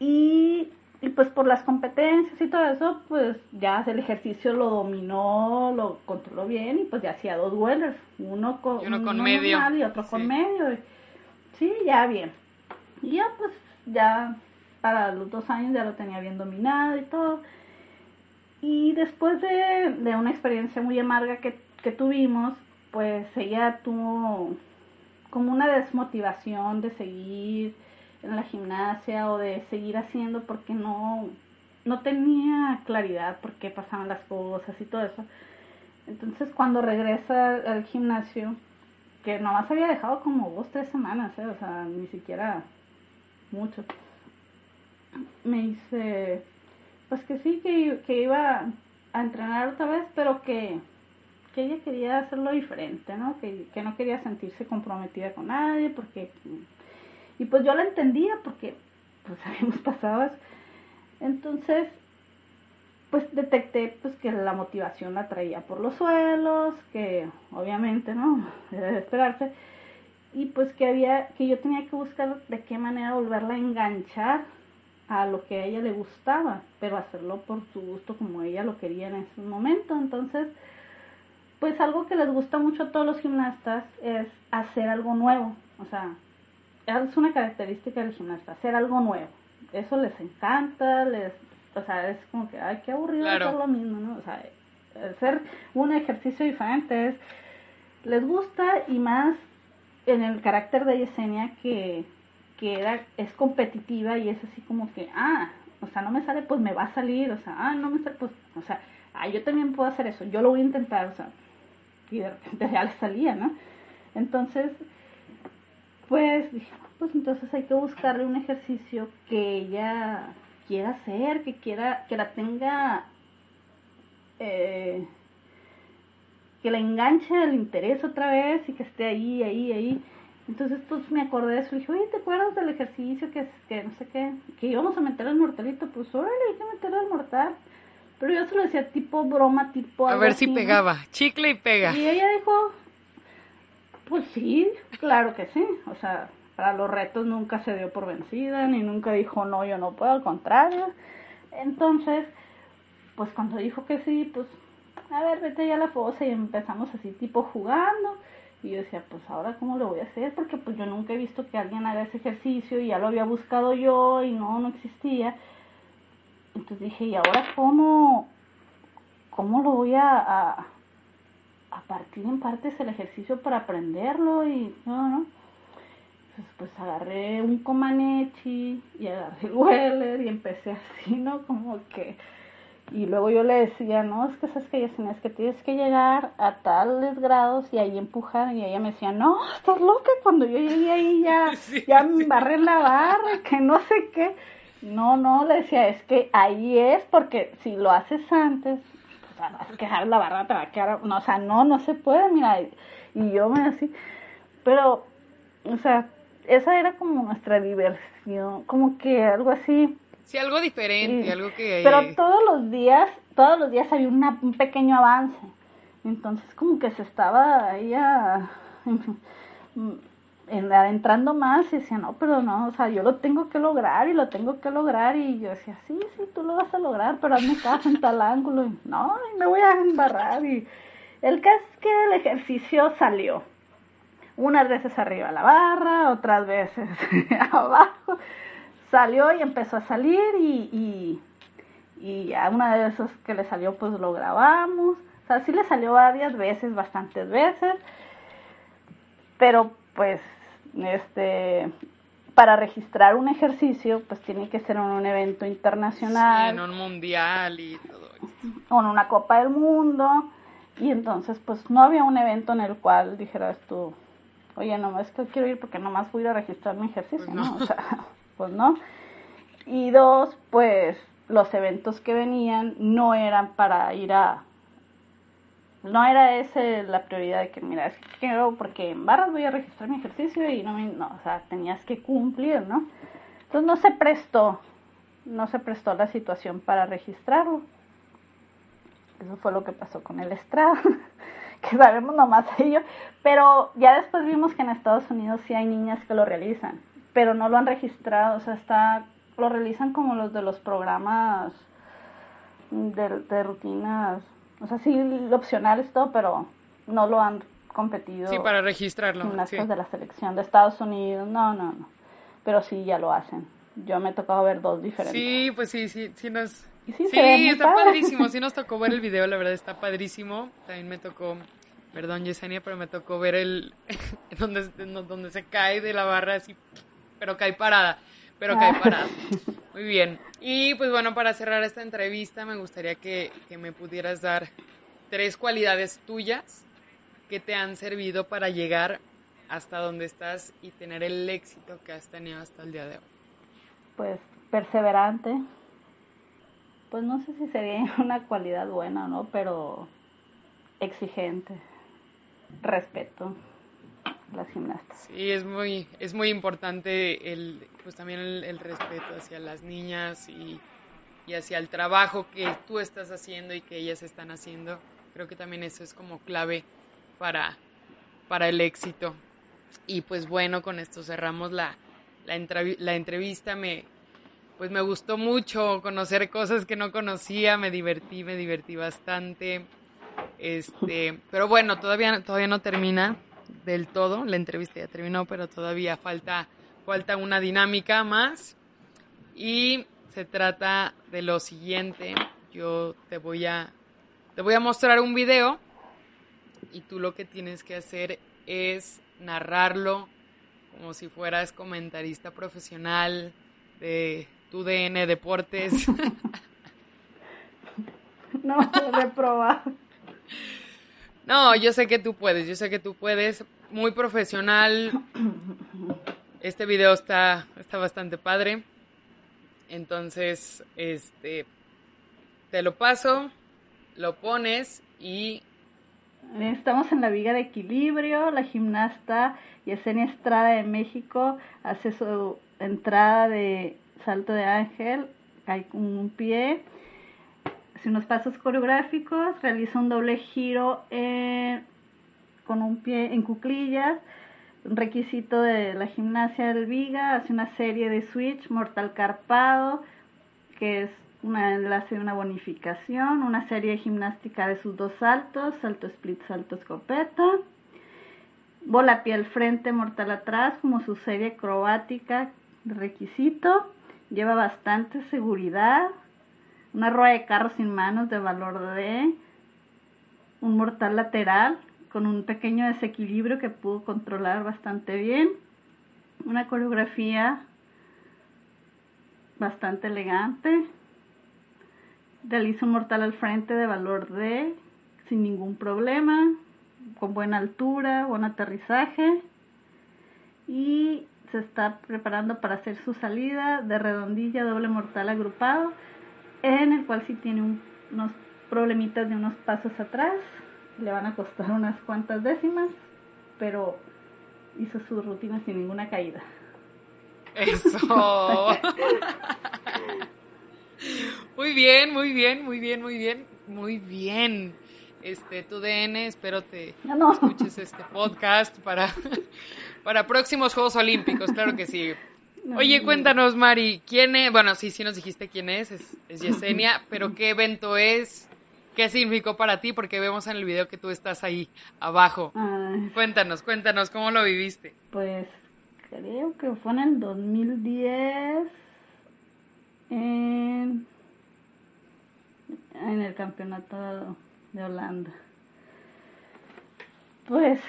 Y, y pues por las competencias y todo eso, pues ya el ejercicio lo dominó, lo controló bien y pues ya hacía dos duelos, uno con, uno con medio y otro con medio. Sí, ya bien. Y ya pues ya para los dos años ya lo tenía bien dominado y todo. Y después de, de una experiencia muy amarga que, que tuvimos, pues ella tuvo como una desmotivación de seguir en la gimnasia o de seguir haciendo porque no, no tenía claridad por qué pasaban las cosas y todo eso. Entonces cuando regresa al gimnasio, que nomás había dejado como dos, tres semanas, ¿eh? o sea, ni siquiera mucho. Me dice, pues que sí, que, que iba a entrenar otra vez, pero que, que ella quería hacerlo diferente, ¿no? Que, que no quería sentirse comprometida con nadie, porque... Y pues yo la entendía, porque pues (laughs) habíamos pasado. Entonces, pues detecté pues que la motivación la traía por los suelos, que obviamente, ¿no? (laughs) Era de esperarse. Y pues que había, que yo tenía que buscar de qué manera volverla a enganchar a lo que a ella le gustaba, pero hacerlo por su gusto como ella lo quería en ese momento. Entonces, pues algo que les gusta mucho a todos los gimnastas es hacer algo nuevo. O sea, es una característica del gimnasta, hacer algo nuevo. Eso les encanta, les, o sea, es como que, ay, qué aburrido Claro. hacer lo mismo, ¿no? O sea, hacer un ejercicio diferente es, les gusta y más en el carácter de Yesenia que, que es competitiva y es así como que, ah, o sea, no me sale, pues me va a salir, o sea, ah, no me sale, pues, o sea, ah, yo también puedo hacer eso, yo lo voy a intentar, o sea, y de repente (laughs) ya salía, ¿no? Entonces, pues dije, "No, pues entonces hay que buscarle un ejercicio que ella quiera hacer, que quiera, que la tenga, eh, que la enganche el interés otra vez y que esté ahí, ahí, ahí. Entonces, pues me acordé de eso y dije, oye, ¿te acuerdas del ejercicio que, que no sé qué? Que íbamos a meter el mortalito, pues órale, hay que meter el mortal. Pero yo se lo decía tipo broma, tipo A ver si así, ¿no? pegaba. Chicle y pega. Y ella dijo, pues sí, claro que sí. O sea, para los retos nunca se dio por vencida, ni nunca dijo, no, yo no puedo, al contrario. Entonces, pues cuando dijo que sí, pues, a ver, vete ya a la fosa y empezamos así tipo jugando. Y yo decía, pues ahora cómo lo voy a hacer, porque pues yo nunca he visto que alguien haga ese ejercicio y ya lo había buscado yo y no, no existía. Entonces dije, ¿y ahora cómo, cómo lo voy a, a, partir en partes el ejercicio para aprenderlo? Y no, no. Entonces, pues agarré un Comaneci y agarré el (laughs) Weller y empecé así, ¿no? Como que... Y luego yo le decía, no, es que sabes que Yesenia, es que tienes que llegar a tales grados y ahí empujar. Y ella me decía, no, estás loca. Cuando yo llegué ahí ya, (laughs) Sí, ya me embarré en la barra, que no sé qué. No, no, le decía, es que ahí es porque si lo haces antes, sea, vas a quedar la barra, te va a quedar, no, o sea, no, no se puede, mira. Y, y yo me así, pero, o sea, esa era como nuestra diversión, como que algo así. Sí, algo diferente, algo que... Pero todos los días, todos los días había una- un pequeño avance. Entonces como que se estaba ahí a- (laughs) en- adentrando más y decía, no, pero no, o sea, yo lo tengo que lograr y lo tengo que lograr. Y yo decía, sí, sí, tú lo vas a lograr, pero hazme caso en tal ángulo. Y, no, y me voy a embarrar. Y el caso es que el ejercicio salió. Unas veces arriba la barra, otras veces (laughs) abajo. Salió y empezó a salir y, y, y a una de esas que le salió pues lo grabamos. O sea, sí le salió varias veces, bastantes veces. Pero pues, este, para registrar un ejercicio pues tiene que ser en un evento Sí, internacional en un mundial y todo esto. o en una Copa del Mundo. Y entonces, pues no había un evento en el cual dijeras tú, oye, no, es que quiero ir porque nomás voy a ir a registrar mi ejercicio, Pues ¿no? no. O sea, pues no. Y dos, pues los eventos que venían no eran para ir a... No era ese la prioridad de que, mira, es que quiero, porque en barras voy a registrar mi ejercicio y no, me, no, o sea, tenías que cumplir, ¿no? Entonces no se prestó, no se prestó la situación para registrarlo. Eso fue lo que pasó con el estrado, (laughs) que sabemos nomás ello. Pero ya después vimos que en Estados Unidos sí hay niñas que lo realizan, pero no lo han registrado, o sea, está, lo realizan como los de los programas de, de rutinas, o sea, sí, opcionales todo, pero no lo han competido Sí, para registrarlo. gimnastas sí. de la selección de Estados Unidos, no, no, no, pero sí ya lo hacen. Yo me he tocado ver dos diferentes. Sí, pues sí, sí, sí nos... Sí, Sí, se está padre. padrísimo. Sí nos tocó ver el (laughs) video, la verdad está padrísimo. También me tocó, perdón Yesenia, pero me tocó ver el (laughs) donde, donde se cae de la barra así, pero cae parada, pero cae Ah. parada. (laughs) Muy bien. Y pues bueno, para cerrar esta entrevista me gustaría que, que me pudieras dar tres cualidades tuyas que te han servido para llegar hasta donde estás y tener el éxito que has tenido hasta el día de hoy. pues perseverante. Pues no sé si sería (laughs) una cualidad buena o no, pero exigente. Respeto Sí, es muy, es muy importante el, pues también el, respeto hacia las niñas y, y, hacia el trabajo que tú estás haciendo y que ellas están haciendo. Creo que también eso es como clave para, para el éxito. Y pues bueno, con esto cerramos la, la, la entrevista. Me, pues me gustó mucho conocer cosas que no conocía, me divertí, me divertí bastante. Este, pero bueno, todavía, todavía no termina del todo, la entrevista ya terminó, pero todavía falta, falta una dinámica más. Y se trata de lo siguiente, yo te voy a, te voy a mostrar un video y tú lo que tienes que hacer es narrarlo como si fueras comentarista profesional de tu DN Deportes. (laughs) No, reprobar. (laughs) No, yo sé que tú puedes, yo sé que tú puedes. Muy profesional. Este video está, está bastante padre. Entonces, este, te lo paso, lo pones y... Estamos en la viga de equilibrio. La gimnasta Yesenia Estrada de México hace su entrada de salto de ángel, cae con un pie hace unos pasos coreográficos, realiza un doble giro con un pie en cuclillas, un requisito de la gimnasia del Viga, hace una serie de switch, mortal carpado, que es una enlace de una bonificación, una serie de gimnástica de sus dos saltos, salto split, salto escopeta, bola pie al frente, mortal atrás, como su serie acrobática requisito, lleva bastante seguridad, una rueda de carro sin manos de valor de un mortal lateral con un pequeño desequilibrio que pudo controlar bastante bien, una coreografía bastante elegante, realiza un mortal al frente de valor D sin ningún problema, con buena altura, buen aterrizaje. Y se está preparando para hacer su salida de redondilla doble mortal agrupado en el cual sí tiene unos problemitas de unos pasos atrás, le van a costar (laughs) unas cuantas décimas, pero hizo su rutina sin ninguna caída. Eso. (laughs) muy bien, muy bien, muy bien, muy bien, muy bien. Este, tu DN, espero te escuches este podcast para, (laughs) para próximos Juegos Olímpicos, claro que sí. Oye, cuéntanos, Mari, ¿quién es? Bueno, sí, sí nos dijiste quién es, es, Yesenia, (laughs) pero ¿qué evento es? ¿Qué significó para ti? Porque vemos en el video que tú estás ahí abajo. Cuéntanos, cuéntanos, ¿cómo lo viviste? Pues creo que fue en el 2010 en, en el campeonato de Holanda. Pues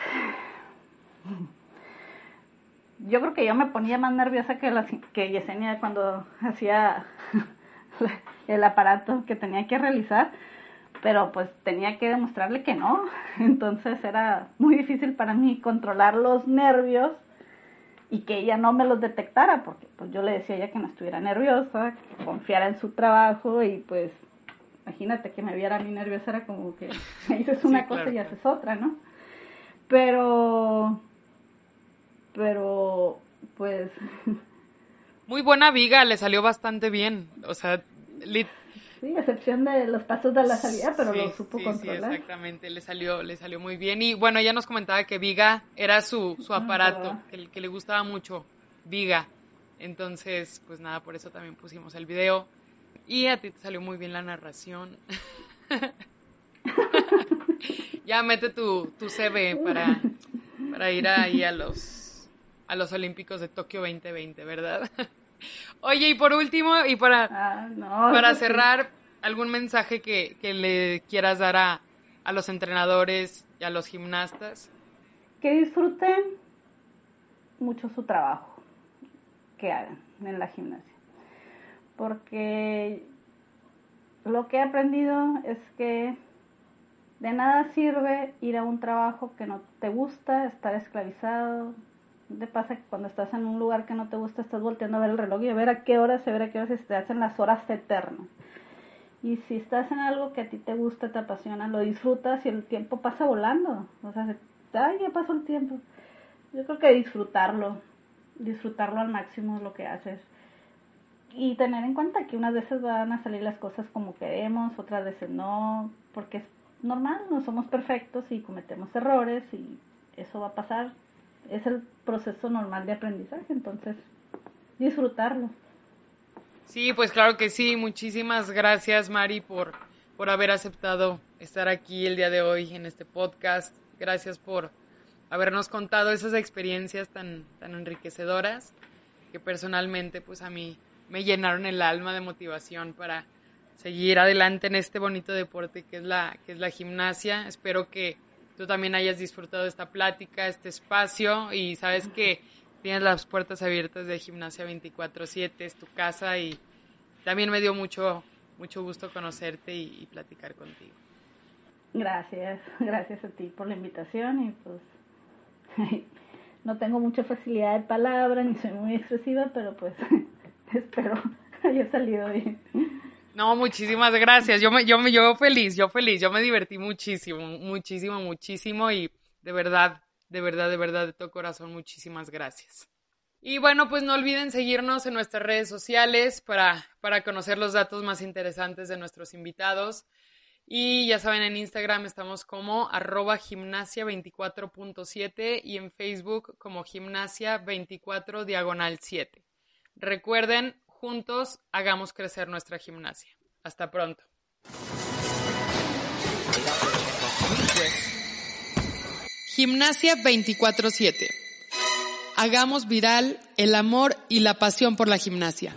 yo creo que yo me ponía más nerviosa que, la, que Yesenia cuando (laughs) hacía (laughs) el aparato que tenía que realizar, pero pues tenía que demostrarle que no. (laughs) Entonces era muy difícil para mí controlar los nervios y que ella no me los detectara, porque pues yo le decía a ella que no estuviera nerviosa, que confiara en su trabajo y pues imagínate que me viera a mí nerviosa, era como que dices una cosa y haces otra, ¿no? Pero pero pues... (laughs) Muy buena viga, le salió bastante bien, o sea... Sí, excepción de los pasos de la salida, pero lo supo controlar. Sí, exactamente, le salió, le salió muy bien. Y bueno, ella nos comentaba que Viga era su, su aparato, el que le gustaba mucho, Viga. Entonces, pues nada, por eso también pusimos el video. Y a ti te salió muy bien la narración. (laughs) (laughs) ya mete tu, tu CV para, para ir ahí a los a los Olímpicos de Tokio 2020, ¿verdad? (laughs) Oye, y por último, y para, ah, para cerrar, ¿algún mensaje que, le quieras dar a, a los entrenadores y a los gimnastas? Que disfruten mucho su trabajo que hagan en la gimnasia. Porque lo que he aprendido es que de nada sirve ir a un trabajo que no te gusta, estar esclavizado, te pasa que cuando estás en un lugar que no te gusta estás volteando a ver el reloj y a ver a qué hora se ver a qué hora se te hacen las horas eternas? Y si estás en algo que a ti te gusta, te apasiona, lo disfrutas y el tiempo pasa volando. O sea, ay, ya pasó el tiempo. Yo creo que disfrutarlo, disfrutarlo al máximo lo que haces. Y tener en cuenta que unas veces van a salir las cosas como queremos, otras veces no, porque es normal, no somos perfectos y cometemos errores y eso va a pasar. Es el proceso normal de aprendizaje, entonces disfrutarlo. Sí, pues claro que sí. Muchísimas gracias, Mari, por, por haber aceptado estar aquí el día de hoy en este podcast. Gracias por habernos contado esas experiencias tan, tan enriquecedoras que personalmente pues a mí me llenaron el alma de motivación para seguir adelante en este bonito deporte que es la, que es la gimnasia. Espero que tú también hayas disfrutado esta plática, este espacio y sabes que tienes las puertas abiertas de Gimnasia 24/7, es tu casa y también me dio mucho, mucho gusto conocerte y, platicar contigo. Gracias, gracias a ti por la invitación y pues (laughs) no tengo mucha facilidad de palabra ni soy muy expresiva, pero pues (laughs) espero (laughs) haya salido bien. No, muchísimas gracias. Yo me, yo me, yo feliz, yo feliz, yo me divertí muchísimo, muchísimo, muchísimo y de verdad de verdad, de verdad, de todo corazón, muchísimas gracias. Y bueno, pues no olviden seguirnos en nuestras redes sociales para, para conocer los datos más interesantes de nuestros invitados. Y ya saben, en Instagram estamos como arroba gimnasia 24.7 y en Facebook como gimnasia 24 diagonal 7. Recuerden, juntos hagamos crecer nuestra gimnasia. Hasta pronto. Gimnasia 24/7. Hagamos viral el amor y la pasión por la gimnasia.